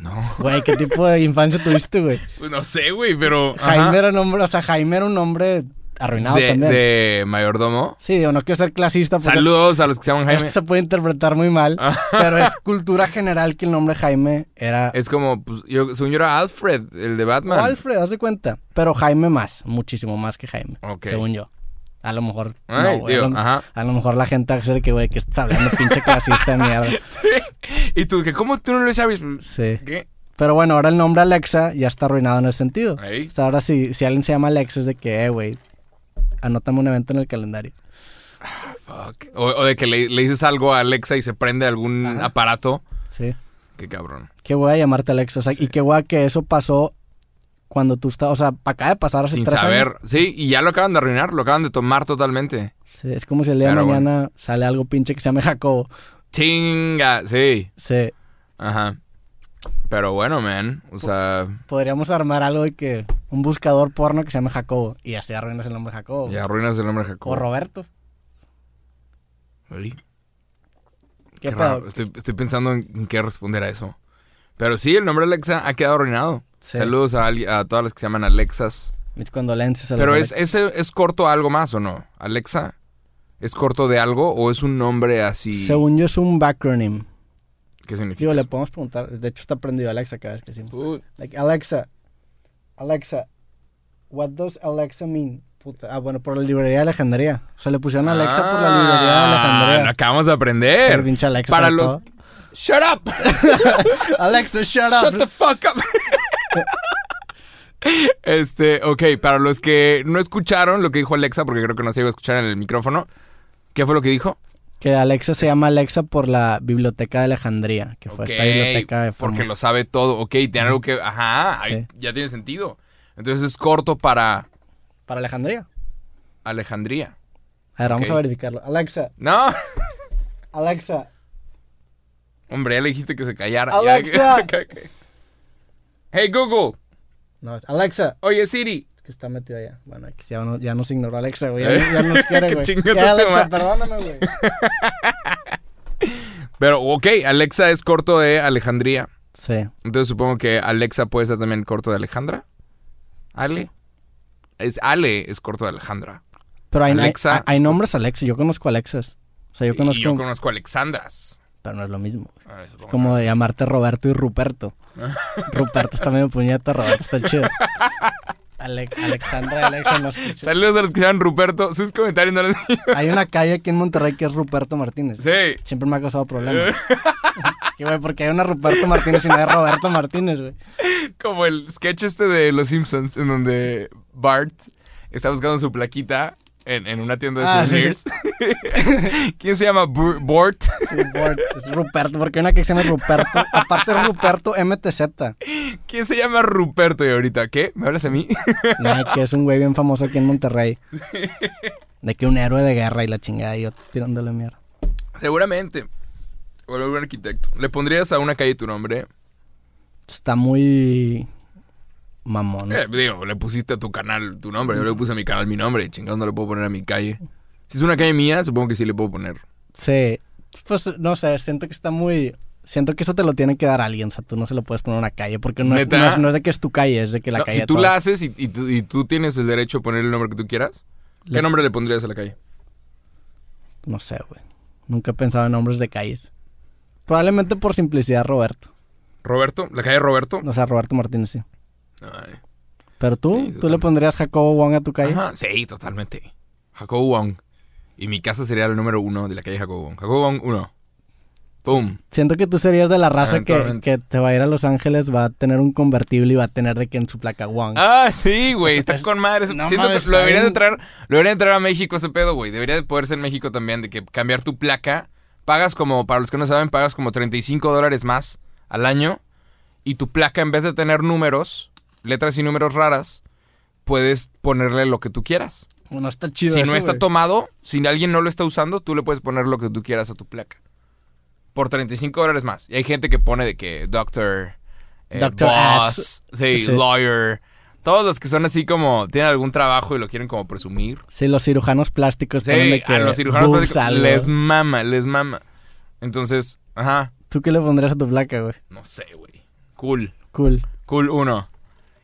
No, Güey, ¿qué tipo de infancia tuviste, güey? pues no sé, güey, pero... ajá. Jaime era un nombre, o sea, Jaime era un nombre arruinado de, también. de mayordomo. Sí, digo, no quiero ser clasista Saludos a los que se llaman Jaime. esto se puede interpretar muy mal, Ah. pero es cultura general que el nombre Jaime era... Es como, pues, yo, según yo era Alfred, el de Batman. O Alfred, haz de cuenta. Pero Jaime más, muchísimo más que Jaime, Ok. según yo. A lo mejor. Ay, no, güey, digo, a, lo, ajá. a lo mejor la gente va que, güey, que estás hablando pinche clasista de mierda. Sí. Y tú, que ¿cómo tú no lo sabes? Sí. ¿Qué? Pero bueno, ahora el nombre Alexa ya está arruinado en ese sentido. Ahí. O sea, ahora si, si alguien se llama Alexa es de que, eh, güey, anótame un evento en el calendario. Fuck. O, o de que le, le dices algo a Alexa y se prende algún Ajá. aparato. Sí. Qué cabrón. Qué a llamarte Alexa. O sea, Sí. y qué guay que eso pasó cuando tú estabas, o sea, acaba de pasar hace Sin tres saber. años. Sí, y ya lo acaban de arruinar, lo acaban de tomar totalmente. Sí, es como si el día de mañana sale algo pinche que se llame Jacobo. Chinga, sí. Sí. Ajá. Pero bueno, man. O sea, Podríamos armar algo de que un buscador porno que se llame Jacobo. Y así arruinas el nombre Jacobo. ya arruinas el nombre de O Jacobo. Roberto. Ay, ¿Qué, qué pedo? Estoy, estoy pensando en, en qué responder a eso. Pero sí, el nombre Alexa ha quedado arruinado. Sí. Saludos a, a todas las que se llaman Alexas. Mis condolencias a Pero es. ¿ese es corto a algo más o no? ¿Alexa es corto de algo o es un nombre así? Según yo es un backronym. ¿Qué significa? Digo, le podemos preguntar. De hecho está prendido Alexa cada vez que decimos. Like, Alexa. Alexa. What does Alexa mean? Puta. Ah, bueno, por la librería de Legendaría. O sea, le pusieron Alexa por la librería de Ah, Lo Legendaría. acabamos de aprender. Pinche Alexa Para los... todo. ¡Shut up! Alexa, shut up. ¡Shut the fuck up! este, ok, para los que no escucharon lo que dijo Alexa, porque creo que no se iba a escuchar en el micrófono, ¿qué fue lo que dijo? Que Alexa se llama Alexa por la biblioteca de Alejandría, que fue esta biblioteca de porque lo sabe todo. Ok, tiene algo que... Ajá, Sí. ahí ya tiene sentido. Entonces es corto para Para Alejandría. Alejandría. A ver, vamos a verificarlo. Alexa, No, Alexa, hombre, ya le dijiste que se callara. Ya- Alexa. se ca- Hey Google, No, es Alexa. Oye, Siri. Que está metido allá. Bueno, aquí ya, no- ya nos ignoró Alexa, güey. Ya, ya nos quiere, ¿Qué güey. Ya, Alexa, perdóname, güey. Pero, ok, Alexa es corto de Alejandría. Sí. Entonces supongo que Alexa puede ser también corto de Alejandra. Ale. Sí. Es Ale, es corto de Alejandra. Pero hay, Alexa hay, hay es nombres Alexa. Yo conozco Alexas. O sea, yo conozco... Y yo conozco Alexandras. Pero no es lo mismo. Ah, Es como de llamarte Roberto y Ruperto. Ruperto está medio puñeta, Roberto está chido. Ale- Alexandra y Alexa nos puso- Saludos a los que se llaman Ruperto. Sus comentarios no les digo. Hay una calle aquí en Monterrey que es Ruperto Martínez. Sí. Siempre me ha causado problemas. Que, güey, porque hay una Ruperto Martínez y no hay Roberto Martínez, güey. Como el sketch este de Los Simpsons, en donde Bart está buscando su plaquita en, en una tienda de Ah, sí. souvenirs. ¿Quién se llama? Bur- Bort. Sí, Bort, es Ruperto, porque hay una que se llama Ruperto. Aparte es Ruperto MTZ. ¿Quién se llama Ruperto y ahorita? ¿Qué? ¿Me hablas a mí? No, que es un güey bien famoso aquí en Monterrey. De que un héroe de guerra y la chingada y yo tirándole mierda. Seguramente. O algún arquitecto. ¿Le pondrías a una calle tu nombre? Está muy mamón. Eh, digo, le pusiste a tu canal tu nombre. Yo le puse a mi canal mi nombre. Chingados no le puedo poner a mi calle. Si es una calle mía, supongo que sí le puedo poner. Sí, pues no sé, siento que está muy... Siento que eso te lo tiene que dar alguien, o sea, tú no se lo puedes poner a una calle, porque no es, ¿Neta? no es- no es de que es tu calle, es de que la No, calle... si tú todos. la haces y, y tú, y tú tienes el derecho a poner el nombre que tú quieras, ¿qué nombre le pondrías a la calle? No sé, güey. Nunca he pensado en nombres de calles. Probablemente por simplicidad Roberto. ¿Roberto? ¿La calle Roberto? O sea, Roberto Martínez, sí. Ay. Pero tú, Sí, ¿tú le pondrías Jacobo Wong a tu calle? Ajá, sí, totalmente. Jacobo Wong. Y mi casa sería el número uno de la calle Jacobo Wong. Jacobo Wong, uno. Pum. Siento que tú serías de la raza que, que te va a ir a Los Ángeles, va a tener un convertible y va a tener de que en su placa Wong. Ah, sí, güey. Está con madre. no Siento mames, que lo deberían de traer, lo deberían de traer a México ese pedo, güey. Debería de poder ser en México también, de que cambiar tu placa. Pagas como, para los que no saben, pagas como 35 dólares más al año. Y tu placa, en vez de tener números, letras y números raras, puedes ponerle lo que tú quieras. Bueno, está chido si eso, no está tomado, si alguien no lo está usando, tú le puedes poner lo que tú quieras a tu placa. Por 35 dólares más. Y hay gente que pone de que doctor, eh, Doctor boss, Ass. sí, Sí. lawyer. Todos los que son así como, tienen algún trabajo y lo quieren como presumir. Sí, los cirujanos plásticos Sí, que a los cirujanos plásticos algo. les mama, les mama. Entonces, ajá, ¿Tú qué le pondrías a tu placa, güey? no sé, güey. Cool. Cool. Cool 1.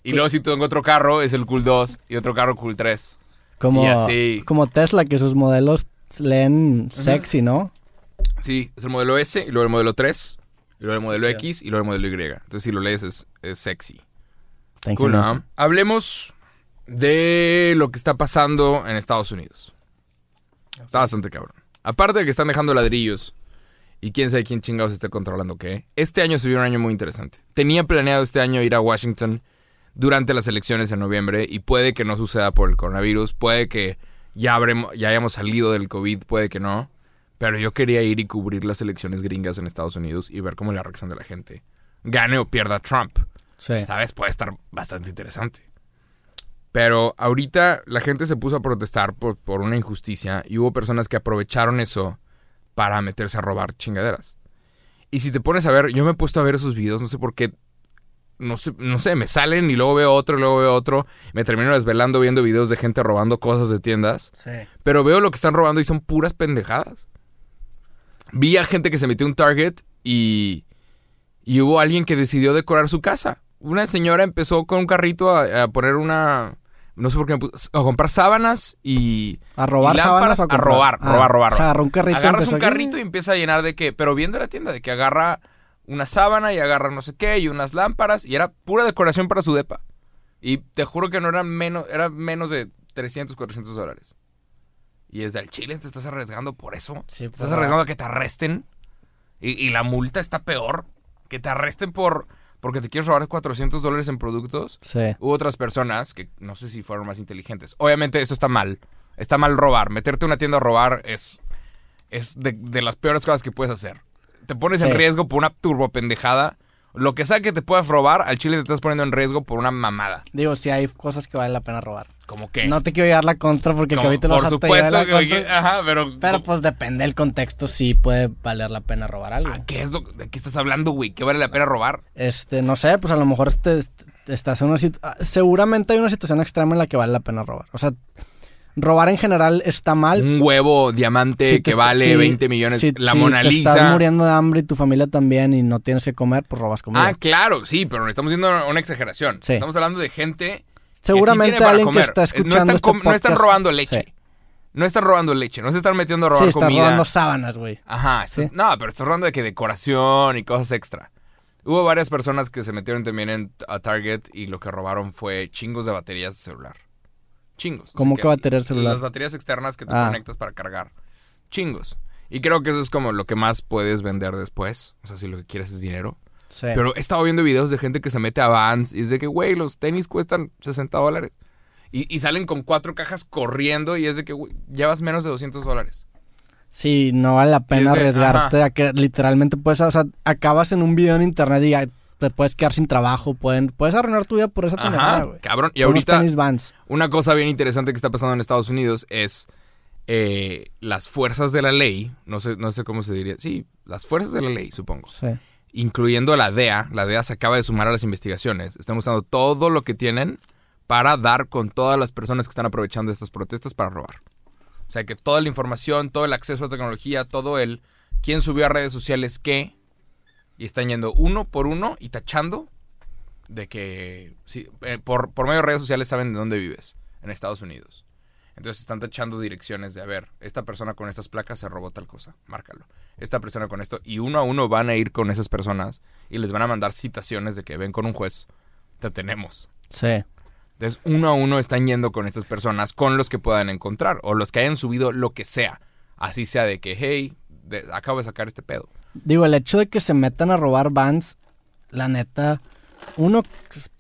Y luego si tengo otro carro, es el Cool 2 y otro carro Cool 3. Como, Y así. como Tesla, que sus modelos leen sexy, ¿no? Sí, es el modelo S y luego el modelo 3, y luego el modelo Sí. X y luego el modelo Y. Entonces si lo lees es, es sexy. Está Cool. ¿no? Hablemos de lo que está pasando en Estados Unidos. Está bastante cabrón. Aparte de que están dejando ladrillos y quién sabe quién chingados esté controlando qué, este año se vio un año muy interesante. Tenía planeado este año ir a Washington durante las elecciones en noviembre y puede que no suceda por el coronavirus, puede que ya, habremos, ya hayamos salido del COVID, puede que no. Pero yo quería ir y cubrir las elecciones gringas en Estados Unidos y ver cómo es la reacción de la gente. Gane o pierda Trump. Sí. ¿Sabes? Puede estar bastante interesante. Pero ahorita la gente se puso a protestar por, por una injusticia y hubo personas que aprovecharon eso para meterse a robar chingaderas. Y si te pones a ver, yo me he puesto a ver esos videos, no sé por qué, no sé, no sé, me salen y luego veo otro y luego veo otro. Me termino desvelando viendo videos de gente robando cosas de tiendas. Sí. Pero veo lo que están robando y son puras pendejadas. Vi a gente que se metió a un Target y, y hubo alguien que decidió decorar su casa. Una señora empezó con un carrito a, a poner una... No sé por qué me puso- A comprar sábanas y... A robar y sábanas lámparas, a robar, Ah, robar, robar. o sea, agarró un carrito Agarras un carrito y empieza a llenar de que... Pero viendo la tienda, de que agarra una sábana y agarra no sé qué y unas lámparas y era pura decoración para su depa. Y te juro que no eran menos, era menos de 300, 400 dólares. Y es del Chile, te estás arriesgando por eso. Sí, te estás arriesgando a que te arresten. Y, y la multa está peor. Que te arresten por porque te quieres robar 400 dólares en productos. Sí. Hubo otras personas que no sé si fueron más inteligentes. Obviamente eso está mal. Está mal robar. Meterte a una tienda a robar es, es de, de las peores cosas que puedes hacer. Te pones en riesgo por una turbo pendejada. Lo que sea que te puedas robar, al chile te estás poniendo en riesgo por una mamada. Digo, sí hay cosas que vale la pena robar. Como que... No te quiero llevar la contra porque que ahorita por los supuesto la que... contra, Ajá, pero... Pero pues depende del contexto, sí puede valer la pena robar algo. ¿Qué es lo de qué estás hablando, güey? ¿Qué vale la pena robar? Este, no sé, pues a lo mejor te, estás en una situ- ah, seguramente hay una situación extrema en la que vale la pena robar. O sea, robar en general está mal. Un huevo diamante Si te que vale si- 20 millones. si- la si Mona te estás Lisa. muriendo de hambre y tu familia también y no tienes que comer, pues robas comida. Ah, claro, sí, pero estamos viendo una exageración. Sí. Estamos hablando de gente Seguramente que sí tiene para alguien comer. que está Eh, escuchando no están, este no están robando leche. Sí. No están robando leche, no se están metiendo a Sí, robar estás comida. robando sábanas, güey. Ajá, estás- Sí. no, pero estás robando de que decoración y cosas extra. Hubo varias personas que se metieron también en, a Target y lo que robaron fue chingos de baterías de celular. Chingos. ¿Cómo que baterías de celular? Las baterías externas que tú Ah. conectas para cargar. Chingos. Y creo que eso es como lo que más puedes vender después. O sea, si lo que quieres es dinero. Sí. Pero he estado viendo videos de gente que se mete a Vans y es de que, güey, los tenis cuestan 60 dólares. Y, y salen con cuatro cajas corriendo y es de que, güey, llevas menos de 200 dólares. Sí, no vale la pena arriesgarte a que literalmente puedes, o sea, acabas en un video en internet y te puedes quedar sin trabajo, pueden, puedes arruinar tu vida por esa pendejada, güey. cabrón. Y Por ahorita, una cosa bien interesante que está pasando en Estados Unidos es eh, las fuerzas de la ley, no sé, no sé cómo se diría, sí, las fuerzas de la ley, supongo, Sí. incluyendo la DEA, la DEA se acaba de sumar a las investigaciones, están usando todo lo que tienen para dar con todas las personas que están aprovechando estas protestas para robar. O sea, que toda la información, todo el acceso a tecnología, todo el quién subió a redes sociales qué, y están yendo uno por uno y tachando de que sí, eh, por, por medio de redes sociales saben de dónde vives en Estados Unidos. Entonces están tachando direcciones de, a ver, esta persona con estas placas se robó tal cosa, márcalo. Esta persona con esto. Y uno a uno van a ir con esas personas y les van a mandar citaciones de que ven con un juez, te tenemos. Sí. Entonces uno a uno están yendo con estas personas con los que puedan encontrar o los que hayan subido lo que sea. Así sea de que, hey, de- acabo de sacar este pedo. Digo, el hecho de que se metan a robar Vans, la neta, uno,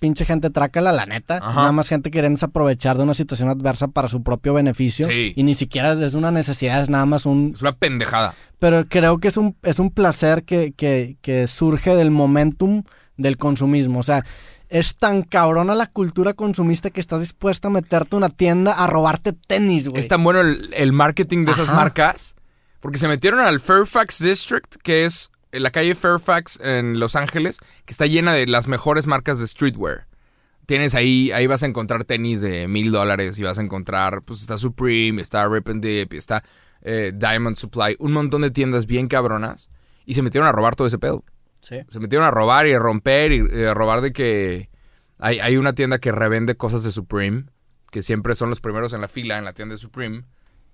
pinche gente trácala, la neta. Ajá. Nada más gente queriendo aprovechar de una situación adversa para su propio beneficio. Sí. Y ni siquiera es una necesidad, es nada más un... Es una pendejada. Pero creo que es un, es un placer que, que, que surge del momentum del consumismo. O sea, es tan cabrona la cultura consumista que estás dispuesta a meterte a una tienda a robarte tenis, güey. Es tan bueno el, el marketing de esas marcas. Porque se metieron al Fairfax District, que es en la calle Fairfax en Los Ángeles, que está llena de las mejores marcas de streetwear. Tienes ahí, ahí vas a encontrar tenis de mil dólares y vas a encontrar, pues está Supreme, está Rip and Dip, está eh, Diamond Supply, un montón de tiendas bien cabronas. Y se metieron a robar todo ese pedo. Sí. Se metieron a robar y a romper y eh, a robar de que hay, hay una tienda que revende cosas de Supreme, que siempre son los primeros en la fila en la tienda de Supreme,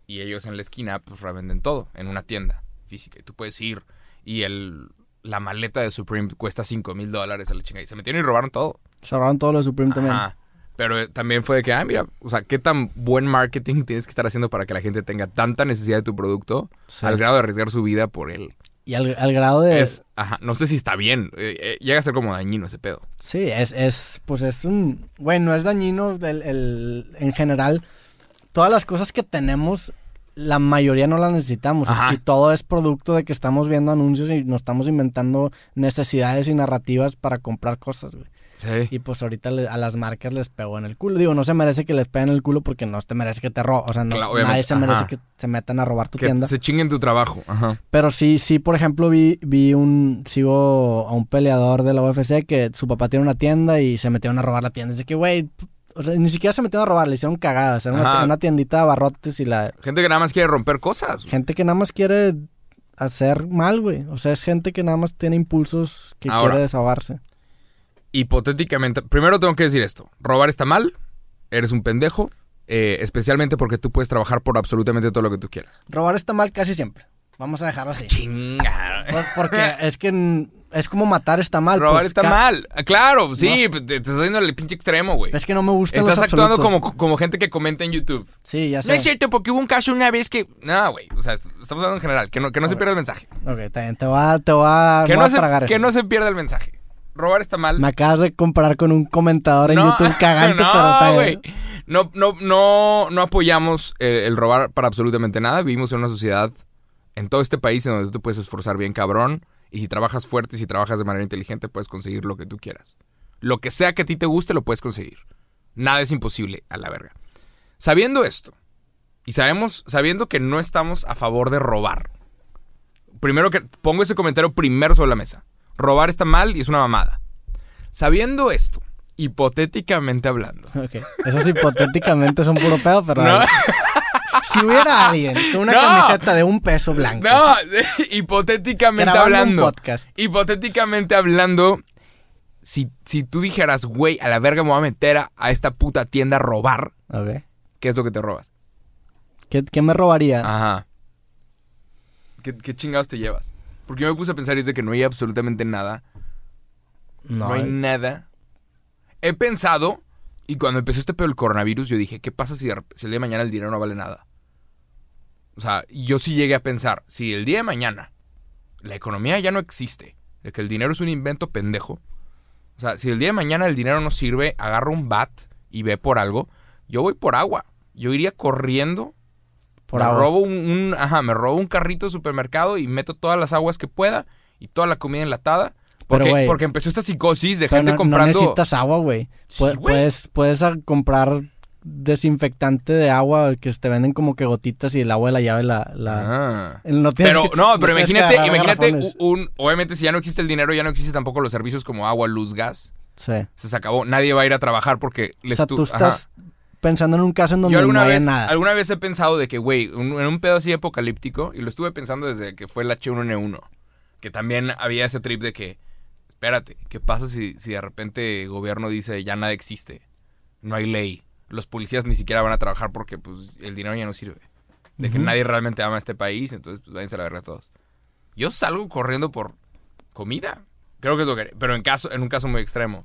y ellos en la esquina pues revenden todo en una tienda física. Y tú puedes ir y el, la maleta de Supreme cuesta 5 mil dólares a la chingada. Y se metieron y robaron todo. Se robaron todo lo de Supreme también. Ajá. Pero eh, también fue de que, ah, mira, o sea, qué tan buen marketing tienes que estar haciendo para que la gente tenga tanta necesidad de tu producto Sí. al grado de arriesgar su vida por él. Y al, al grado de... Es, ajá, no sé si está bien. eh, eh, llega a ser como dañino ese pedo. Sí, es, es, pues es un, güey, no es dañino el, el- en general. Todas las cosas que tenemos, la mayoría no las necesitamos. Ajá. Y todo es producto de que estamos viendo anuncios y nos estamos inventando necesidades y narrativas para comprar cosas, güey. Sí. Y pues ahorita le- a las marcas les pegó en el culo. Digo, no se merece que les peguen en el culo porque no te merece que te roben. O sea, no, Claro, nadie se merece ajá. que se metan a robar tu Que tienda. se chinguen tu trabajo. Ajá. Pero sí, sí, por ejemplo, vi, vi un, sigo a un peleador de la UFC que su papá tiene una tienda y se metieron a robar la tienda. De que, güey, o sea, ni siquiera se metieron a robar, le hicieron cagadas. Era una, tiendita de abarrotes y la Gente que nada más quiere romper cosas. gente que nada más quiere hacer mal, güey. O sea, es gente que nada más tiene impulsos que Ahora. quiere desahogarse. Hipotéticamente, primero tengo que decir esto. Robar está mal, eres un pendejo, eh, especialmente porque tú puedes trabajar por absolutamente todo lo que tú quieras. Robar está mal casi siempre. Vamos a dejarlo así. Chinga. Por- porque es que es como matar está mal. Robar pues, está mal. Ah, Claro, sí, No sé. te, estás haciendo el pinche extremo, güey. Es que no me gustan Estás los actuando como, como gente que comenta en YouTube. Sí, ya sé. No es cierto, porque hubo un caso una vez que. No, güey. O sea, est- estamos hablando en general. Que no, que no se pierda el mensaje. Ok, bien. Te voy a, te voy a, Que no, a se, tragar que eso. no se pierda el mensaje. Robar está mal. Me acabas de comparar con un comentador en No, YouTube cagante, no, pero está güey. bien. No, no, no, no apoyamos eh, el robar para absolutamente nada. Vivimos en una sociedad, en todo este país, en donde tú te puedes esforzar bien cabrón. Y si trabajas fuerte y si trabajas de manera inteligente, puedes conseguir lo que tú quieras. Lo que sea que a ti te guste, lo puedes conseguir. Nada es imposible a la verga. Sabiendo esto, y sabemos, sabiendo que no estamos a favor de robar. Primero que pongo ese comentario primero sobre la mesa. Robar está mal y es una mamada. Sabiendo esto, hipotéticamente hablando. Ok. Esos hipotéticamente son puro pedo, pero... No. Si hubiera alguien con una No. camiseta de un peso blanco No, hipotéticamente un hablando. podcast, Hipotéticamente hablando, si, si tú dijeras, güey, a la verga me voy a meter a, a esta puta tienda a robar. ¿qué es lo que te robas? ¿Qué, qué me robaría? Ajá. ¿Qué, qué chingados te llevas? Porque yo me puse a pensar y es de que no hay absolutamente nada. No, hay nada. He pensado, y cuando empezó este pedo del coronavirus, yo dije, ¿qué pasa si, el día de mañana el dinero no vale nada? O sea, yo sí llegué a pensar, si el día de mañana la economía ya no existe, de que el dinero es un invento pendejo, o sea, si el día de mañana el dinero no sirve, agarro un bat y ve por algo, yo voy por agua. Yo iría corriendo Por me agua. robo un, un- ajá, me robo un carrito de supermercado y meto todas las aguas que pueda y toda la comida enlatada. Porque, porque empezó esta psicosis de gente no, no comprando. necesitas agua, güey. Sí, puedes, puedes comprar desinfectante de agua que te venden como que gotitas y el agua de la llave la... la- Ah. No Pero que- no, pero imagínate, imagínate un, obviamente si ya no existe el dinero, ya no existen tampoco los servicios como agua, luz, gas. Sí. Se acabó, nadie va a ir a trabajar porque O les sea, tu- tú ajá. estás pensando en un caso en donde Yo alguna no vez, nada. alguna vez he pensado de que, güey, en un pedo así apocalíptico, y lo estuve pensando desde que fue el H1N1, que también había ese trip de que, espérate, ¿qué pasa si, si de repente el gobierno dice ya nada existe? No hay ley. Los policías ni siquiera van a trabajar porque pues el dinero ya no sirve. De que nadie realmente ama este país, entonces pues váyanse a la verga todos. Yo salgo corriendo por comida. Creo que es lo que... Pero en, caso, en un caso muy extremo.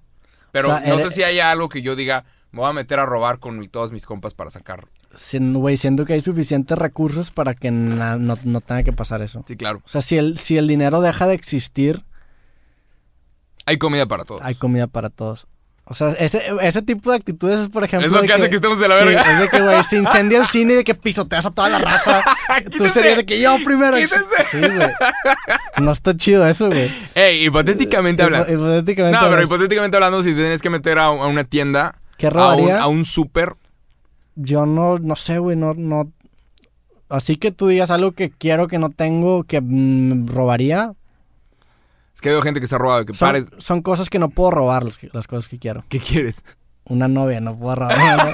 Pero O sea, no eres- sé si hay algo que yo diga, me voy a meter a robar con mi- todos mis compas para sacar Siendo, güey, siendo que hay suficientes recursos para que na- no, no tenga que pasar eso. Sí, claro. O sea, si el, si el dinero deja de existir, Hay comida para todos. hay comida para todos. O sea, ese, ese tipo de actitudes es, por ejemplo... Es lo de que hace que estemos de la Sí, verga. es de que, güey, se incendia el cine y de que pisoteas a toda la raza. Tú serías de que yo primero. Quítense. Sí, güey. No está chido eso, güey. Ey, hipotéticamente hablando. Hipo- Hipotéticamente No, pero hablando. hipotéticamente hablando, si te tienes que meter a, a una tienda, ¿Qué a un, robaría? a un súper, Yo no, no sé, güey, no, no... Así que tú digas algo que quiero que no tengo, que mm, robaría. Que veo gente que se ha robado, que Son, pares. son cosas que no puedo robar, los que- las cosas que quiero. ¿Qué quieres? Una novia, no puedo robar.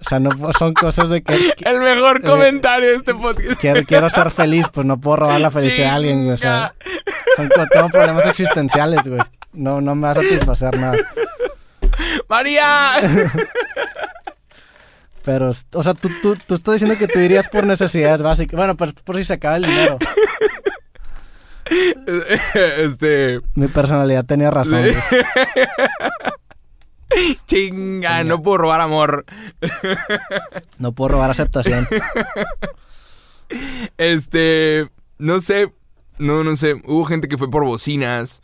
o sea, no puedo- son cosas de que, que El mejor Eh, comentario de este podcast. quiero, quiero ser feliz, pues no puedo robar la felicidad de alguien, güey. O sea, son, tengo problemas existenciales, güey. No, no me va a satisfacer nada. ¡María! Pero, o sea, tú, tú, tú estás diciendo que tú irías por necesidades básicas. Bueno, pero es por si se acaba el dinero. este. Mi personalidad tenía razón. Chinga, no puedo robar amor. No puedo robar aceptación. Este. No sé. No, no sé. Hubo gente que fue por bocinas.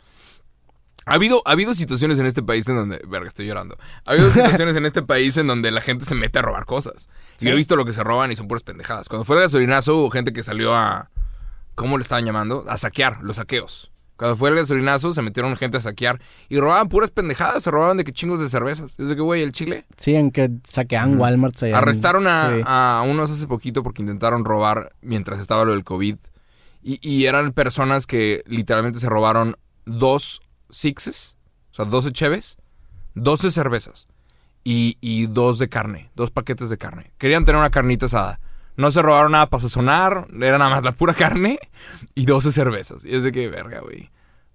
Ha habido, ha habido situaciones en este país en donde. Verga, estoy llorando. Ha habido situaciones en este país en donde la gente se mete a robar cosas. Yo he visto lo que se roban y son puras pendejadas. Cuando fue el gasolinazo, hubo gente que salió a. ¿Cómo le estaban llamando? A saquear, los saqueos. Cuando fue el gasolinazo, se metieron gente a saquear y robaban puras pendejadas. Se robaban de que chingos de cervezas. Es de que, güey, el chile. Sí, en que saquean Walmart. en- Arrestaron a, sí. a unos hace poquito porque intentaron robar mientras estaba lo del COVID. Y, y eran personas que literalmente se robaron dos sixes, o sea, 12 cheves, 12 cervezas y, y dos de carne, dos paquetes de carne. Querían tener una carnita asada. No se robaron nada para sazonar, era nada más la pura carne y 12 cervezas. Y es de que, verga, güey.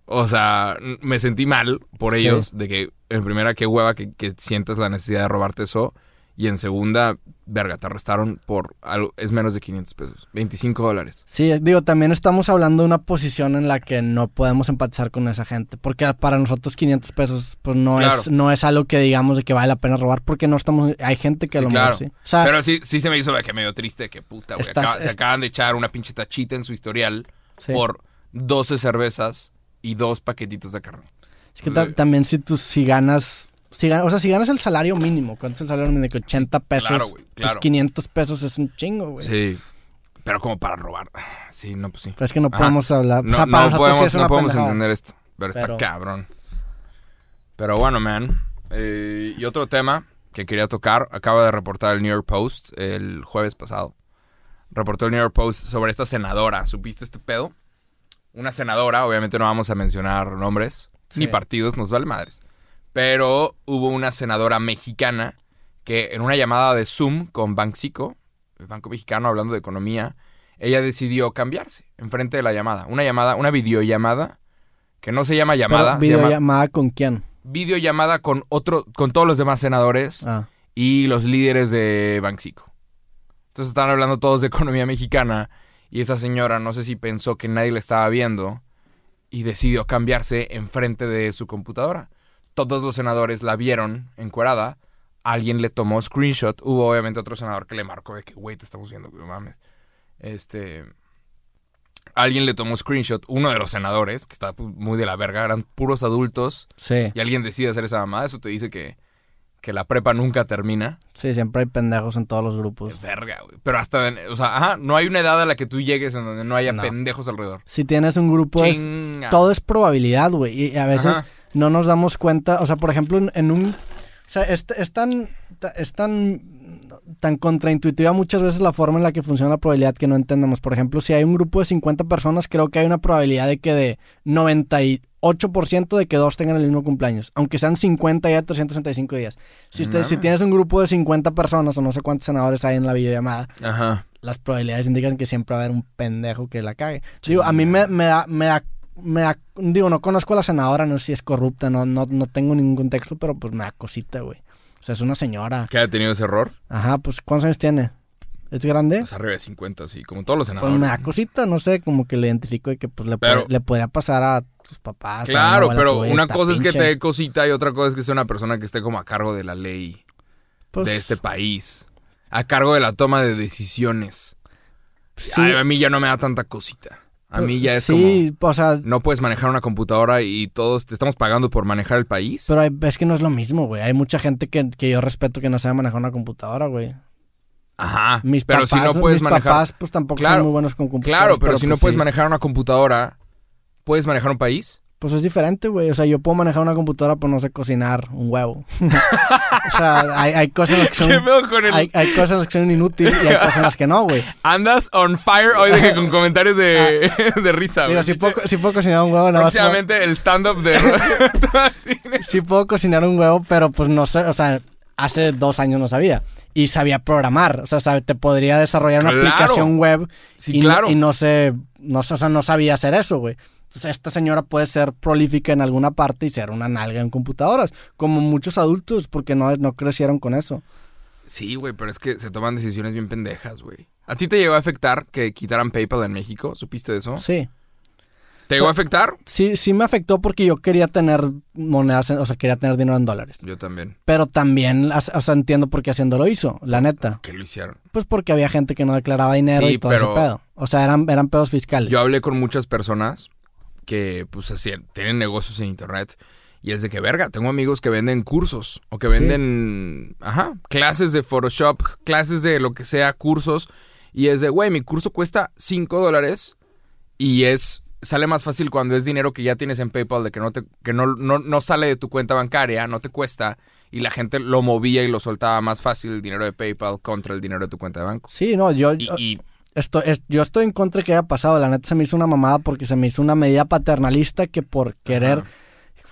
O sea, me sentí mal por Sí. ellos, de que en primera, qué hueva que, que sientas la necesidad de robarte eso. Y en segunda, verga, te arrestaron por algo, es menos de 500 pesos, 25 dólares. Sí, digo, también estamos hablando de una posición en la que no podemos empatizar con esa gente. Porque para nosotros 500 pesos, pues no, Claro. es, no es algo que digamos de que vale la pena robar. Porque no estamos. Hay gente que a lo claro. mejor sí. O sea, Pero sí, sí se me hizo que medio triste, que puta, güey. Acaba- se acaban de echar una pinche tachita en su historial sí. por 12 cervezas y dos paquetitos de carne. es que ta- también si tú si ganas. Si o sea, si ganas el salario mínimo, ¿cuánto es el salario mínimo? De que 80 pesos. claro, güey, claro. Pues 500 pesos es un chingo, güey. Sí. Pero como para robar. Sí, no, pues sí. Pues es que no Ajá. podemos hablar. No, o sea, para no sí podemos, es no una podemos pendejada. entender esto. Pero, Pero- está cabrón. Pero bueno, man. Eh, y otro tema que quería tocar. Acaba de reportar el New York Post el jueves pasado. Reportó el New York Post sobre esta senadora. ¿Supiste este pedo? Una senadora, obviamente no vamos a mencionar nombres Sí. ni partidos, nos vale madres. Pero hubo una senadora mexicana que en una llamada de Zoom con Banxico, el Banco Mexicano hablando de economía, ella decidió cambiarse enfrente de la llamada. Una llamada, una videollamada, que no se llama llamada, Pero, se llama ¿Videollamada con quién? videollamada con otro, con todos los demás senadores Ah, y los líderes de Banxico. Entonces estaban hablando todos de economía mexicana y esa señora no sé si pensó que nadie le estaba viendo y decidió cambiarse enfrente de su computadora. Todos los senadores la vieron encuerada. Alguien le tomó screenshot. Hubo obviamente otro senador que le marcó de que, güey, te estamos viendo, güey, mames. Este. Alguien le tomó screenshot. Uno de los senadores, que está muy de la verga, eran puros adultos. sí, Y alguien decide hacer esa mamada. Eso te dice que, que la prepa nunca termina. sí, siempre hay pendejos en todos los grupos. Verga, güey. Pero hasta, o sea, ajá, no hay una edad a la que tú llegues en donde no haya No. pendejos alrededor. Si tienes un grupo, es, todo es probabilidad, güey. Y a veces Ajá. No nos damos cuenta. O sea, por ejemplo, en, en un. O sea, es, es tan. Es tan. Tan contraintuitiva muchas veces la forma en la que funciona la probabilidad que no entendemos. Por ejemplo, si hay un grupo de 50 personas, creo que hay una probabilidad de que de 98% de que dos tengan el mismo cumpleaños. Aunque sean 50 ya 365 días. Si, usted, si Mames. tienes un grupo de 50 personas o no sé cuántos senadores hay en la videollamada, Ajá. las probabilidades indican que siempre va a haber un pendejo que la cague. Digo, a mí me, me da, me da, me da- digo, no conozco a la senadora, no sé si es corrupta, no, no, no tengo ningún contexto, pero pues me da cosita, güey. O sea, es una señora. ¿Que haya tenido ese error? Ajá, pues ¿cuántos años tiene? ¿Es grande? Pues arriba de 50, sí, como todos los Pues senadores. me da cosita, no sé, como que le identifico de que pues le, Pero- puede- le podría pasar a tus papás. Claro, pero tuya, una cosa es que te dé cosita y otra cosa es que sea una persona que esté como a cargo de la ley Pues, de este país. A cargo de la toma de decisiones. sí, Ay, a mí ya no me da tanta cosita. A mí ya es como... Sí, o sea, No puedes manejar una computadora y todos te estamos pagando por manejar el país. pero hay- es que no es lo mismo, güey. Hay mucha gente que, que yo respeto que no sabe manejar una computadora, güey. Ajá. Mis pero papás, si no puedes mis manejar... papás, pues tampoco Claro, son muy buenos con computadoras. Claro, pero, si no pues, puedes sí. manejar una computadora, ¿puedes manejar un país? Pues es diferente, güey. O sea, yo puedo manejar una computadora, pero no sé cocinar un huevo. o sea, hay, hay cosas que son... ¿Qué pedo con el... Hay, hay cosas en las que son inútiles y hay cosas en las que no, güey. Andas on fire hoy de que con comentarios de, de risa, Ah. Güey. si puedo, si puedo cocinar un huevo, nada más. Próximamente el stand-up de... Sí puedo cocinar un huevo, pero pues no sé, o sea, hace dos años no sabía. Y sabía programar, o sea, sabe- te podría desarrollar una Claro. aplicación web Sí, y, claro. y no sé, no, o sea, no sabía hacer eso, güey. Entonces, esta señora puede ser prolífica en alguna parte y ser una nalga en computadoras, como muchos adultos, porque no, no crecieron con eso. Sí, güey, pero es que se toman decisiones bien pendejas, güey. ¿A ti te llegó a afectar que quitaran PayPal en México? ¿Supiste de eso? Sí. ¿Te llegó a afectar? Sí, sí me afectó porque yo quería tener monedas, o sea, quería tener dinero en dólares. Yo también. Pero también, o sea, entiendo por qué haciendo lo hizo, la neta. ¿Qué lo hicieron? Pues porque había gente que no declaraba dinero Sí, y todo pero- ese pedo. O sea, eran, eran pedos fiscales. Yo hablé con muchas personas que, pues, así, tienen negocios en internet. Y es de que, verga, tengo amigos que venden cursos o que Sí. venden, ajá, clases de Photoshop, clases de lo que sea, cursos. Y es de, güey, mi curso cuesta 5 dólares y es, sale más fácil cuando es dinero que ya tienes en PayPal, de que no, te, que no, no, no sale de tu cuenta bancaria, no te cuesta. Y la gente lo movía y lo soltaba más fácil el dinero de PayPal contra el dinero de tu cuenta de banco. Sí, no, yo, Y, y esto, es, yo estoy en contra de que haya pasado. La neta se me hizo una mamada porque se me hizo una medida paternalista que por querer... Ajá.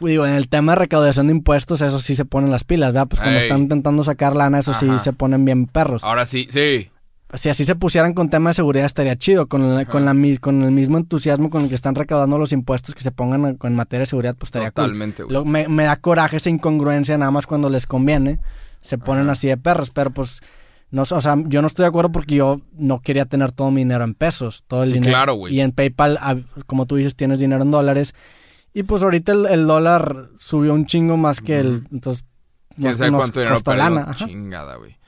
Digo, en el tema de recaudación de impuestos, eso sí se ponen las pilas, ¿verdad? Pues cuando Ey. están intentando sacar lana, eso sí Ajá. se ponen bien perros. ahora sí, sí. Si así se pusieran con tema de seguridad estaría chido, con, la- con, la, con el mismo entusiasmo con el que están recaudando los impuestos que se pongan en, en materia de seguridad, pues estaría cool. Totalmente, güey. Lo- me, me da coraje esa incongruencia nada más cuando les conviene. Se ponen Ajá. así de perros, pero pues... No, o sea, yo no estoy de acuerdo porque yo no quería tener todo mi dinero en pesos, todo el Sí, dinero. claro, güey. Y en PayPal, ah, como tú dices, tienes dinero en dólares. Y pues ahorita el, el dólar subió un chingo más que el... Entonces, ¿Quién sabe cuánto dinero lana. Chingada, güey.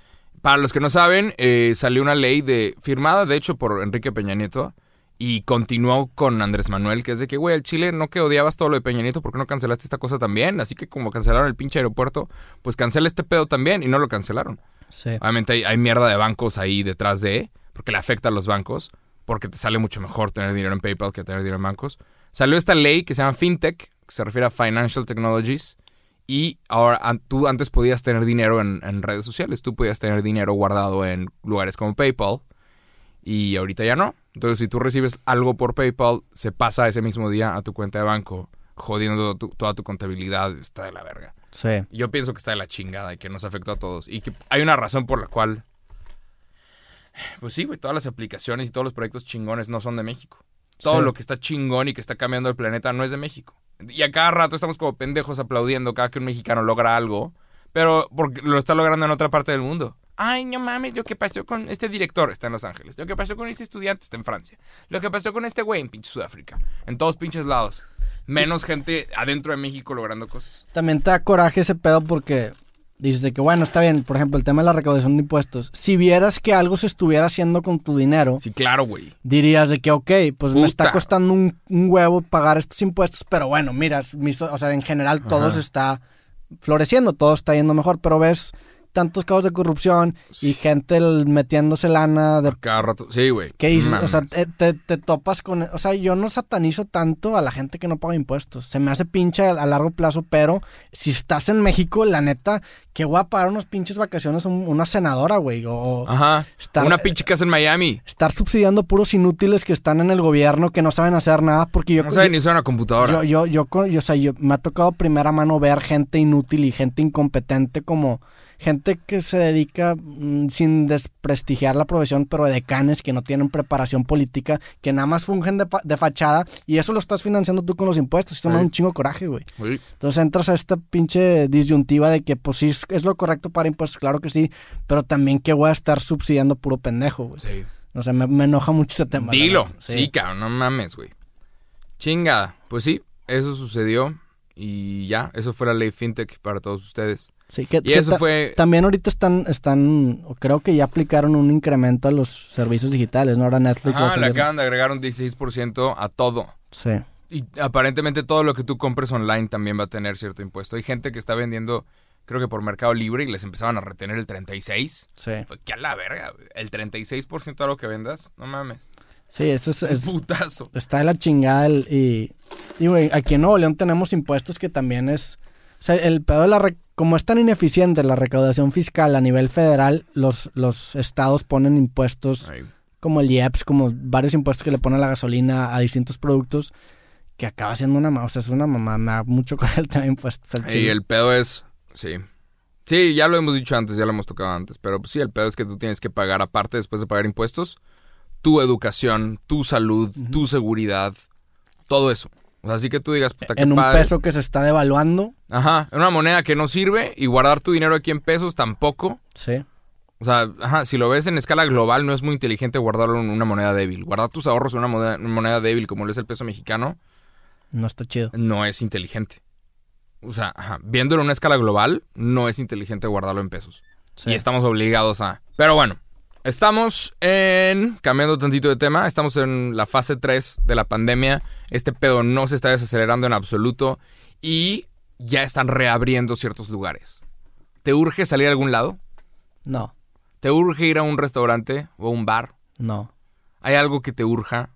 Para los que no saben, eh, salió una ley de firmada, de hecho, por Enrique Peña Nieto y continuó con Andrés Manuel, que es de que, güey, el Chile no que odiabas todo lo de Peña Nieto, ¿por qué no cancelaste esta cosa también? Así que como cancelaron el pinche aeropuerto, pues cancela este pedo también y no lo cancelaron. Sí. Obviamente hay, mierda de bancos ahí detrás de, porque le afecta a los bancos, porque te sale mucho mejor tener dinero en PayPal que tener dinero en bancos. Salió esta ley que se llama FinTech, que se refiere a Financial Technologies, y ahora tú antes podías tener dinero en, en redes sociales, tú podías tener dinero guardado en lugares como PayPal, y ahorita ya no. Entonces si tú recibes algo por PayPal, se pasa ese mismo día a tu cuenta de banco, jodiendo tu- toda tu contabilidad, está de la verga. Sí. Yo pienso que está de la chingada y que nos afectó a todos. Y que hay una razón por la cual. Pues sí, güey, todas las aplicaciones y todos los proyectos chingones no son de México. Todo Sí. lo que está chingón y que está cambiando el planeta no es de México. Y a cada rato estamos como pendejos aplaudiendo cada que un mexicano logra algo, pero porque lo está logrando en otra parte del mundo. Ay, no mames, lo que pasó con este director está en Los Ángeles. Lo que pasó con este estudiante está en Francia. Lo que pasó con este güey en pinche Sudáfrica. En todos pinches lados. Menos gente adentro de México logrando cosas. También te da coraje ese pedo porque dices de que, bueno, está bien, por ejemplo, el tema de la recaudación de impuestos. Si vieras que algo se estuviera haciendo con tu dinero, Sí, claro, güey. dirías de que, ok, pues me está costando un, un huevo pagar estos impuestos, pero bueno, mira, mis- o sea, en general todo Ajá. se está floreciendo, todo está yendo mejor, pero ves tantos casos de corrupción y gente el- metiéndose lana de A cada rato. Sí, güey. ¿Qué. O sea, te, te- te topas con... O sea, yo no satanizo tanto a la gente que no paga impuestos. Se me hace pinche a, a largo plazo, pero si estás en México, la neta, que voy a pagar unas pinches vacaciones un- una senadora, güey. O Ajá. estar, Una pinche casa en Miami. estar subsidiando puros inútiles que están en el gobierno, que no saben hacer nada, porque yo... No sabe ni usar una computadora. yo, yo, yo, con- yo, o sea, yo- me ha tocado primera mano ver gente inútil y gente incompetente como gente que se dedica mm, sin desprestigiar la profesión, pero de canes que no tienen preparación política, que nada más fungen de, de fachada y eso lo estás financiando tú con los impuestos. Eso me da Sí. un chingo coraje, güey. Entonces entras a esta pinche disyuntiva de que pues sí es, lo correcto para impuestos, claro que sí, pero también que voy a estar subsidiando puro pendejo, güey. Sí. O sea, me, me enoja mucho ese tema. Dilo. neta. Sí. cabrón, no mames, güey. Chingada. Pues sí, eso sucedió. Y ya, eso fue la ley fintech para todos ustedes. Sí, que, Y que eso fue. También ahorita están, están, creo que ya aplicaron un incremento a los servicios digitales, ¿no? Ahora Netflix va a Ajá, le acaban de agregar un 16% a todo. Sí, Y aparentemente todo lo que tú compres online también va a tener cierto impuesto. Hay gente que está vendiendo, creo que por Mercado Libre, y les empezaban a retener el 36%. sí. Fue que a la verga. El 36% de lo que vendas, no mames. Sí, eso es, es- Putazo. está de la chingada el- y, y güey, aquí en Nuevo León tenemos impuestos que también es, o sea, el pedo de la, re- como es tan ineficiente la recaudación fiscal a nivel federal, los, los estados ponen impuestos Ay, como el IEPS, como varios impuestos que le ponen a la gasolina a distintos productos, que acaba siendo una, ma- o sea, es una mamá, me da mucho coraje el tema de impuestos. al Y el pedo es, sí. Sí, ya lo hemos dicho antes, ya lo hemos tocado antes, pero pues sí, el pedo es que tú tienes que pagar aparte después de pagar impuestos, tu educación, tu salud, tu seguridad, todo eso. O sea, así que tú digas, puta, qué en un padre. peso que se está devaluando, Ajá, en una moneda que no sirve y guardar tu dinero aquí en pesos tampoco. sí. O sea, ajá, si lo ves en escala global, no es muy inteligente guardarlo en una moneda débil. Guardar tus ahorros en una moneda, moneda débil como lo es el peso mexicano, No está chido. no es inteligente. O sea, ajá, viéndolo en una escala global, no es inteligente guardarlo en pesos. Sí. Y estamos obligados a... Pero bueno, estamos en... Cambiando tantito de tema, estamos en la fase 3 de la pandemia. Este pedo no se está desacelerando en absoluto y ya están reabriendo ciertos lugares. ¿Te urge salir a algún lado? No, ¿Te urge ir a un restaurante o a un bar? no. ¿Hay algo que te urja?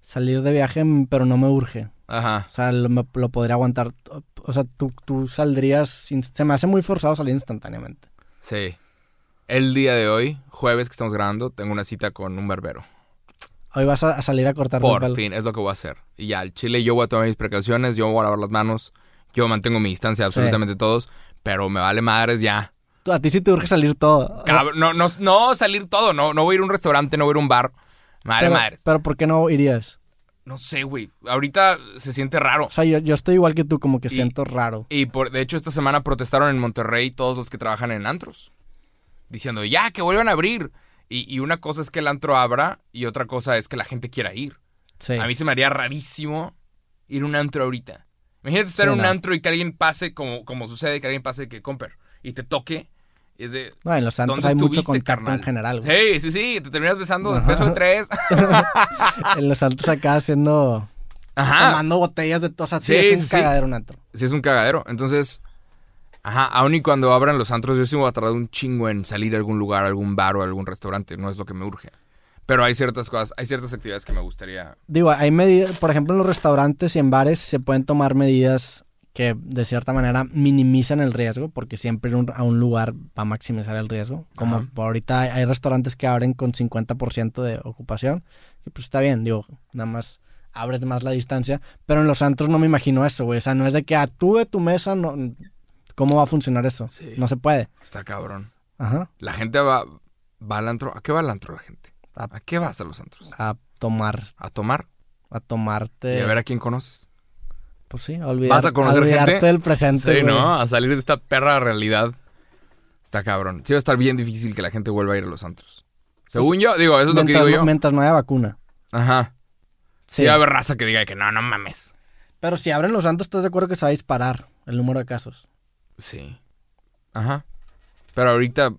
Salir de viaje, mm, pero no me urge. Ajá. O sea, lo, podría aguantar. O sea, tú, tú saldrías. sin- se me hace muy forzado salir instantáneamente. Sí. El día de hoy, jueves que estamos grabando, tengo una cita con un barbero. Hoy vas a, salir a cortar Por fin, es lo que voy a hacer. Y ya, al chile yo voy a tomar mis precauciones, yo voy a lavar las manos, yo mantengo mi distancia Sí. absolutamente todos, pero me vale madres ya. A ti sí te urge salir todo. Cab- no, no, no salir todo, no, no voy a ir a un restaurante, no voy a ir a un bar. Vale pero, madres. pero ¿por qué no irías? No sé, güey. Ahorita se siente raro. O sea, yo, yo estoy igual que tú, como que Y- siento raro. Y por, de hecho, esta semana protestaron en Monterrey todos los que trabajan en antros. Diciendo, ya, que vuelvan a abrir. Y, y una cosa es que el antro abra y otra cosa es que la gente quiera ir. Sí. A mí se me haría rarísimo ir a un antro ahorita. Imagínate estar Sí, en un no. antro y que alguien pase, como, como sucede, que alguien pase que compre y te toque. Y es de. No, en los ¿Dónde hay mucho contacto carnal? en general. güey. Sí, sí, sí. Te terminas besando de peso de tres. En los santos acá haciendo. Ajá. Tomando botellas de. O sea, sí, Sí, es un cagadero un antro. Sí, es un cagadero. Entonces, ajá, aún y cuando abran los antros, yo sí me voy a tardar un chingo en salir a algún lugar, a algún bar o a algún restaurante. No es lo que me urge. Pero hay ciertas cosas, hay ciertas actividades que me gustaría. Digo, hay medidas, por ejemplo, en los restaurantes y en bares se pueden tomar medidas que de cierta manera minimizan el riesgo, porque siempre ir un- a un lugar va a maximizar el riesgo. Como Ajá. por ahorita hay, hay restaurantes que abren con 50% de ocupación, y pues está bien, digo, nada más abres más la distancia, pero en los antros no me imagino eso, güey. O sea, no es de que a tú de tu mesa no, ¿Cómo va a funcionar eso? Sí. No se puede. Está cabrón. Ajá. La gente va, va al antro. ¿A qué va al antro la gente? A, ¿A qué vas a los antros? a tomar, ¿A tomar? a tomarte. Y a ver a quién conoces. Pues sí, a olvidar, ¿Vas a conocer olvidarte gente? del presente. Sí, güey. ¿no? A salir de esta perra realidad. Está cabrón. Sí va a estar bien difícil que la gente vuelva a ir a los antros. Según yo, digo, eso es lo que digo yo. Mientras no haya vacuna. Ajá. Sí Sí. va a haber raza que diga que no, no mames. Pero si abren los santos, ¿estás de acuerdo que se va a disparar el número de casos? Sí. Ajá. Pero ahorita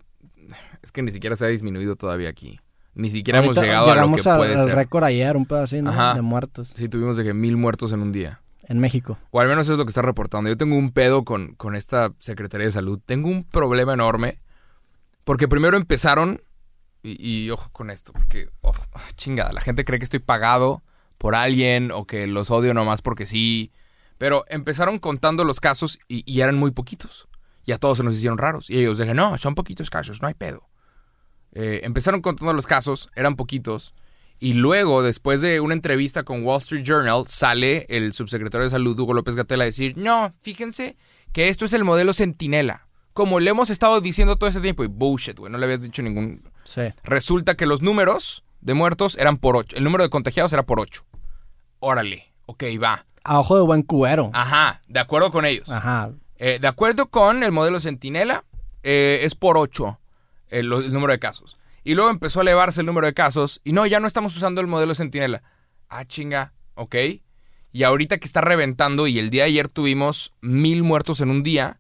es que ni siquiera se ha disminuido todavía aquí. Ni siquiera hemos llegado a lo que al- puede al ser. récord ayer, un. Ajá. De muertos Sí, tuvimos de que mil muertos en un día. en México. O al menos eso es lo que está reportando. Yo tengo un pedo con, con esta Secretaría de Salud. Tengo un problema enorme. Porque primero empezaron. Y, y ojo con esto. Porque, ah, chingada. La gente cree que estoy pagado por alguien. O que los odio nomás porque sí. Pero empezaron contando los casos y, y eran muy poquitos. Y a todos se nos hicieron raros. Y ellos dijeron, no, son poquitos casos, no hay pedo. Eh, empezaron contando los casos, eran poquitos. Y luego, después de una entrevista con Wall Street Journal, sale el subsecretario de Salud, Hugo López Gatell, a decir, no, fíjense que esto es el modelo Centinela. Como le hemos estado diciendo todo este tiempo. Y bullshit, güey, no le habías dicho ningún... Sí. Resulta que los números de muertos eran por 8. El número de contagiados era por 8. Órale, ok, va. A ojo de buen cubero. Ajá, de acuerdo con ellos. Ajá. Eh, de acuerdo con el modelo Centinela, eh, es por 8 el, número de casos. Y luego empezó a elevarse el número de casos. Y no, ya no estamos usando el modelo Centinela. Ah, chinga, ok. Y ahorita que está reventando y el día de ayer tuvimos mil muertos en un día.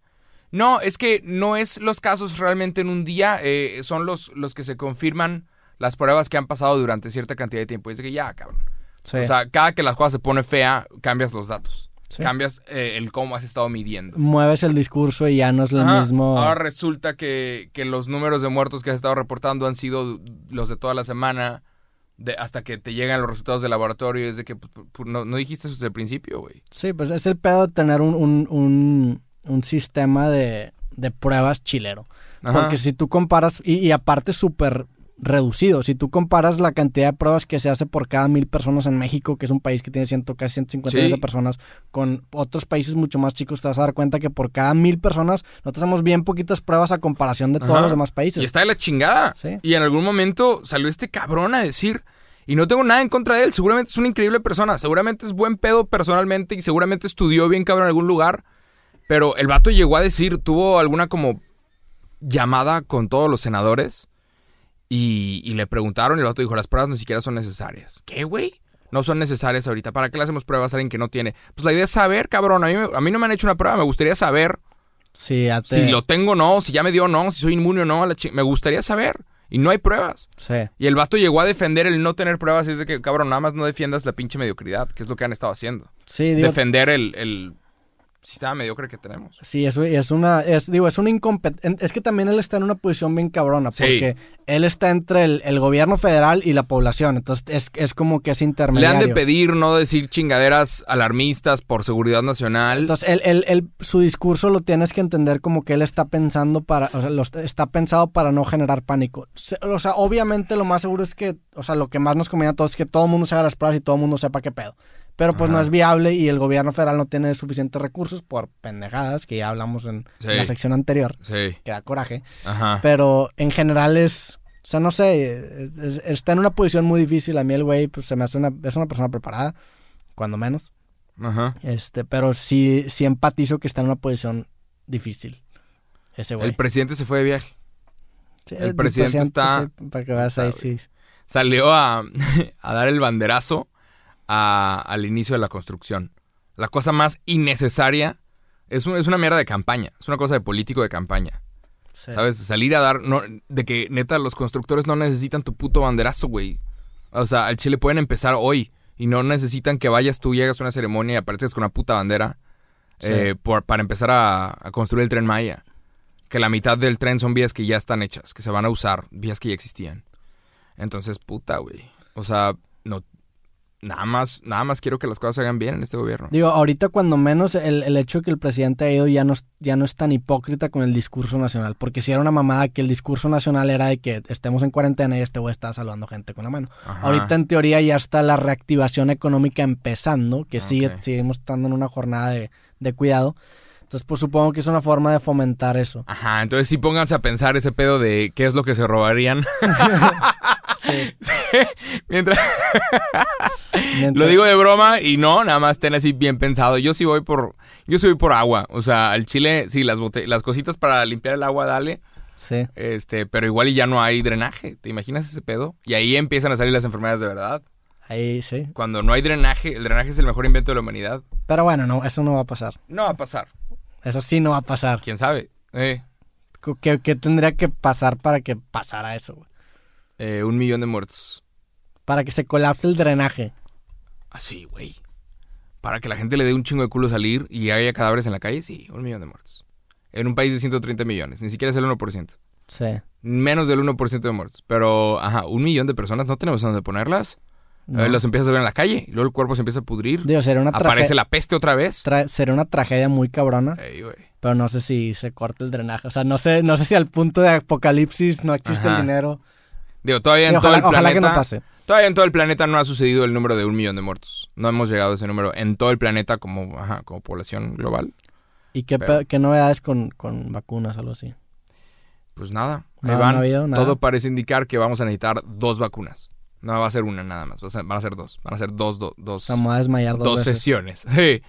No, es que no es los casos realmente en un día, eh, son los, los que se confirman las pruebas que han pasado durante cierta cantidad de tiempo. Y es que ya, cabrón. Sí. O sea, cada que la cosa se pone fea, cambias los datos. Sí. Cambias eh, el cómo has estado midiendo. Mueves el discurso y ya no es lo Ajá. mismo. Ahora resulta que, que los números de muertos que has estado reportando han sido los de toda la semana, de, hasta que te llegan los resultados del laboratorio. Es de que pues, pues, no, no dijiste eso desde el principio, güey. Sí, pues es el pedo de tener un, un, un, un sistema de, de pruebas chilero. Ajá. Porque si tú comparas, y, y aparte súper reducido, si tú comparas la cantidad de pruebas que se hace por cada mil personas en México, que es un país que tiene ciento, casi 150 Sí. millones de personas, con otros países mucho más chicos, te vas a dar cuenta que por cada mil personas nosotros hacemos bien poquitas pruebas a comparación de todos los demás países. Y está de la chingada. Sí. Y en algún momento salió este cabrón a decir, y no tengo nada en contra de él, seguramente es una increíble persona, seguramente es buen pedo personalmente y seguramente estudió bien cabrón en algún lugar, pero el vato llegó a decir, tuvo alguna como llamada con todos los senadores y, y le preguntaron y el vato dijo, las pruebas ni siquiera son necesarias. ¿Qué, güey? No son necesarias ahorita. ¿Para qué le hacemos pruebas a alguien que no tiene? Pues la idea es saber, cabrón. A mí, a mí no me han hecho una prueba. Me gustaría saber Sí, si lo tengo o no, si ya me dio o no, si soy inmune o no. la me gustaría saber. Y no hay pruebas. sí. Y el vato llegó a defender el no tener pruebas y es de que, cabrón, nada más no defiendas la pinche mediocridad, que es lo que han estado haciendo. Sí, digo, Defender el, el sistema mediocre que tenemos. Sí, eso es una, es, digo, es una incompetencia. Es que también él está en una posición bien cabrona, Sí. porque él está entre el, el gobierno federal y la población, entonces es, es como que es Le intermediario. han de pedir no decir chingaderas alarmistas por seguridad nacional. Entonces, él, él- él- su discurso lo tienes que entender como que él está pensando para, o sea, lo est- está pensado para no generar pánico. O sea, obviamente lo más seguro es que, o sea, lo que más nos conviene a todos es que todo el mundo se haga las pruebas y todo el mundo sepa qué pedo. Pero pues no es viable y el gobierno federal no tiene suficientes recursos por pendejadas, que ya hablamos en Sí. la sección anterior, Sí, que da coraje. ajá. Pero en general es. O sea, no sé. es- es- está en una posición muy difícil. A mí el güey, pues se me hace una. Es una persona preparada, cuando menos. Ajá. Este, pero sí, sí empatizo que está en una posición difícil. Ese güey. El presidente se fue de viaje. Sí, el presidente está- sí, para que veas ahí, está, sí. Salió a, a dar el banderazo a- al inicio de la construcción. La cosa más innecesaria es, un- es una mierda de campaña. Es una cosa de político de campaña. sí. ¿Sabes? Salir a dar. No, de que neta los constructores no necesitan tu puto banderazo, güey. O sea, al Chile pueden empezar hoy. Y no necesitan que vayas tú, llegas a una ceremonia y aparezcas con una puta bandera. Sí. eh, por- para empezar a, a construir el tren Maya. Que la mitad del tren son vías que ya están hechas, que se van a usar, vías que ya existían. Entonces, puta, güey. O sea, no. Nada más, nada más quiero que las cosas se hagan bien en este gobierno. Digo, ahorita cuando menos el, el hecho de que el presidente ha ido ya no, es- ya no es tan hipócrita con el discurso nacional. Porque si era una mamada que el discurso nacional era de que estemos en cuarentena y este güey está saludando gente con la mano. Ajá. Ahorita en teoría ya está la reactivación económica empezando, que sigue, Ok. seguimos estando en una jornada de, de cuidado. Entonces, pues supongo que es una forma de fomentar eso. Ajá, entonces sí pónganse a pensar ese pedo de qué es lo que se robarían. Sí. Mientras... Mientras- Lo digo de broma y no, nada más ten así bien pensado. Yo sí voy por, yo sí voy por agua. O sea, al chile, sí, las, bote- las cositas para limpiar el agua, dale. Sí. Este, pero igual y ya no hay drenaje. ¿Te imaginas ese pedo? Y ahí empiezan a salir las enfermedades de verdad. Ahí sí. Cuando no hay drenaje, el drenaje es el mejor invento de la humanidad. Pero bueno, no, eso no va a pasar. No va a pasar. Eso sí no va a pasar. ¿Quién sabe? Eh, ¿Qué, qué tendría que pasar para que pasara eso? güey? Eh, un millón de muertos. Para que se colapse el drenaje. Así, güey. Para que la gente le dé un chingo de culo salir y haya cadáveres en la calle, sí, un millón de muertos. En un país de 130 millones, ni siquiera es el 1%. Sí. Menos del 1% de muertos. Pero, ajá, un millón de personas, no tenemos dónde ponerlas. No. Eh, los empiezas a ver en la calle y luego el cuerpo se empieza a pudrir. Digo, sería una, Aparece la peste otra vez. sería una tragedia muy cabrona. Ey. Pero no sé si se corta el drenaje. O sea, no sé, no sé si al punto de apocalipsis no existe Ajá. el dinero. Digo, todavía en todo el ojalá que planeta. no pase. Todavía en todo el planeta no ha sucedido el número de un millón de muertos. No hemos llegado a ese número en todo el planeta como, ajá, como población global. ¿Y qué, Pero- qué novedades con, con vacunas o algo así? Pues nada, ahí No, ha habido nada. Todo parece indicar que vamos a necesitar dos vacunas. No va a ser una nada más, va a ser- van a ser dos. Van a ser dos, do- dos, voy a desmayar dos, dos veces. sesiones. Sí.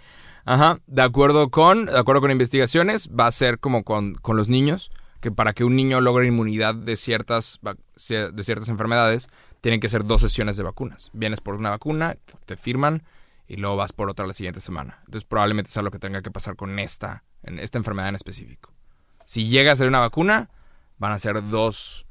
Ajá, de acuerdo con, de acuerdo con investigaciones, va a ser como con, con los niños, que para que un niño logre inmunidad de ciertas, de ciertas enfermedades, tienen que ser dos sesiones de vacunas. Vienes por una vacuna, te firman y luego vas por otra la siguiente semana. Entonces probablemente sea lo que tenga que pasar con esta, en esta enfermedad en específico. Si llega a ser una vacuna, van a ser dos,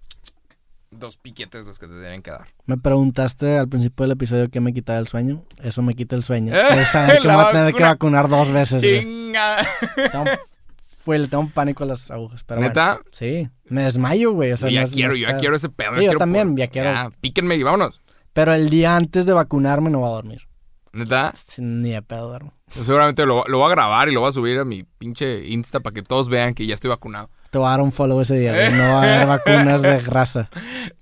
dos piquetes los que te tienen que dar. Me preguntaste al principio del episodio qué me quitaba el sueño. Eso me quita el sueño. Eh, Es saber que voy a tener que vacuna. vacunar dos veces. güey. Fue, le tengo pánico a las agujas. Pero ¿Neta? bueno, sí, me desmayo, güey. O sea, ya no es- no quiero, yo ya quiero ese pedo. Sí, ya yo quiero también, ya quiero. píquenme y vámonos. Pero el día antes de vacunarme no voy a dormir. ¿Neta? Ni de pedo duermo. Yo seguramente lo, lo voy a grabar y lo voy a subir a mi pinche Insta para que todos vean que ya estoy vacunado. Te voy a dar un follow ese día, güey. No va a haber vacunas de grasa.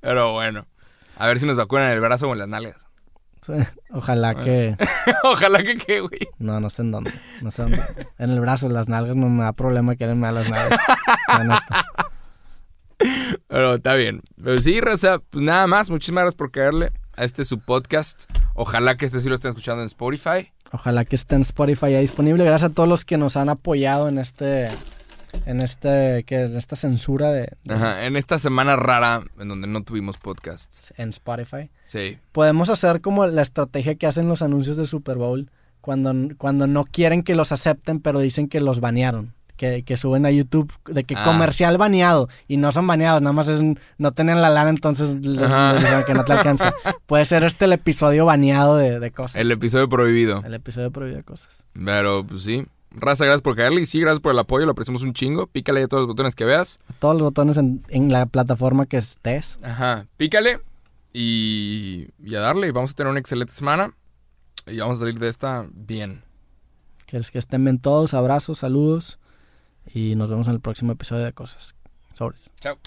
Pero bueno. A ver si nos vacunan en el brazo o en las nalgas. Ojalá que... Ojalá que qué, güey. No, no sé en dónde. No sé dónde. En el brazo, las nalgas no me da problema que me da las nalgas. Pero está bien. Pero sí, Raza, pues nada más. Muchísimas gracias por caerle a este su podcast. Ojalá que este sí lo estén escuchando en Spotify. Ojalá que esté en Spotify ya disponible. Gracias a todos los que nos han apoyado en este... En este... Que, en esta censura de... de- Ajá, en esta semana rara en donde no tuvimos podcasts. En Spotify. Sí. Podemos hacer como la estrategia que hacen los anuncios de Super Bowl. Cuando, cuando no quieren que los acepten, pero dicen que los banearon. Que, que suben a YouTube de que Ah. comercial baneado. Y no son baneados, nada más es, un- no tenían la lana, entonces les, les que no te alcanza. Puede ser este el episodio baneado de, de cosas. El episodio prohibido. El episodio prohibido de cosas. Pero pues sí. Raza, gracias por caerle. Y sí, gracias por el apoyo. Lo apreciamos un chingo. Pícale a todos los botones que veas. Todos los botones en, en la plataforma que estés. Ajá. Pícale. Y, y a darle. Vamos a tener una excelente semana. Y vamos a salir de esta bien. Que, que estén bien todos. Abrazos, saludos. Y nos vemos en el próximo episodio de cosas. Sobres. Chao.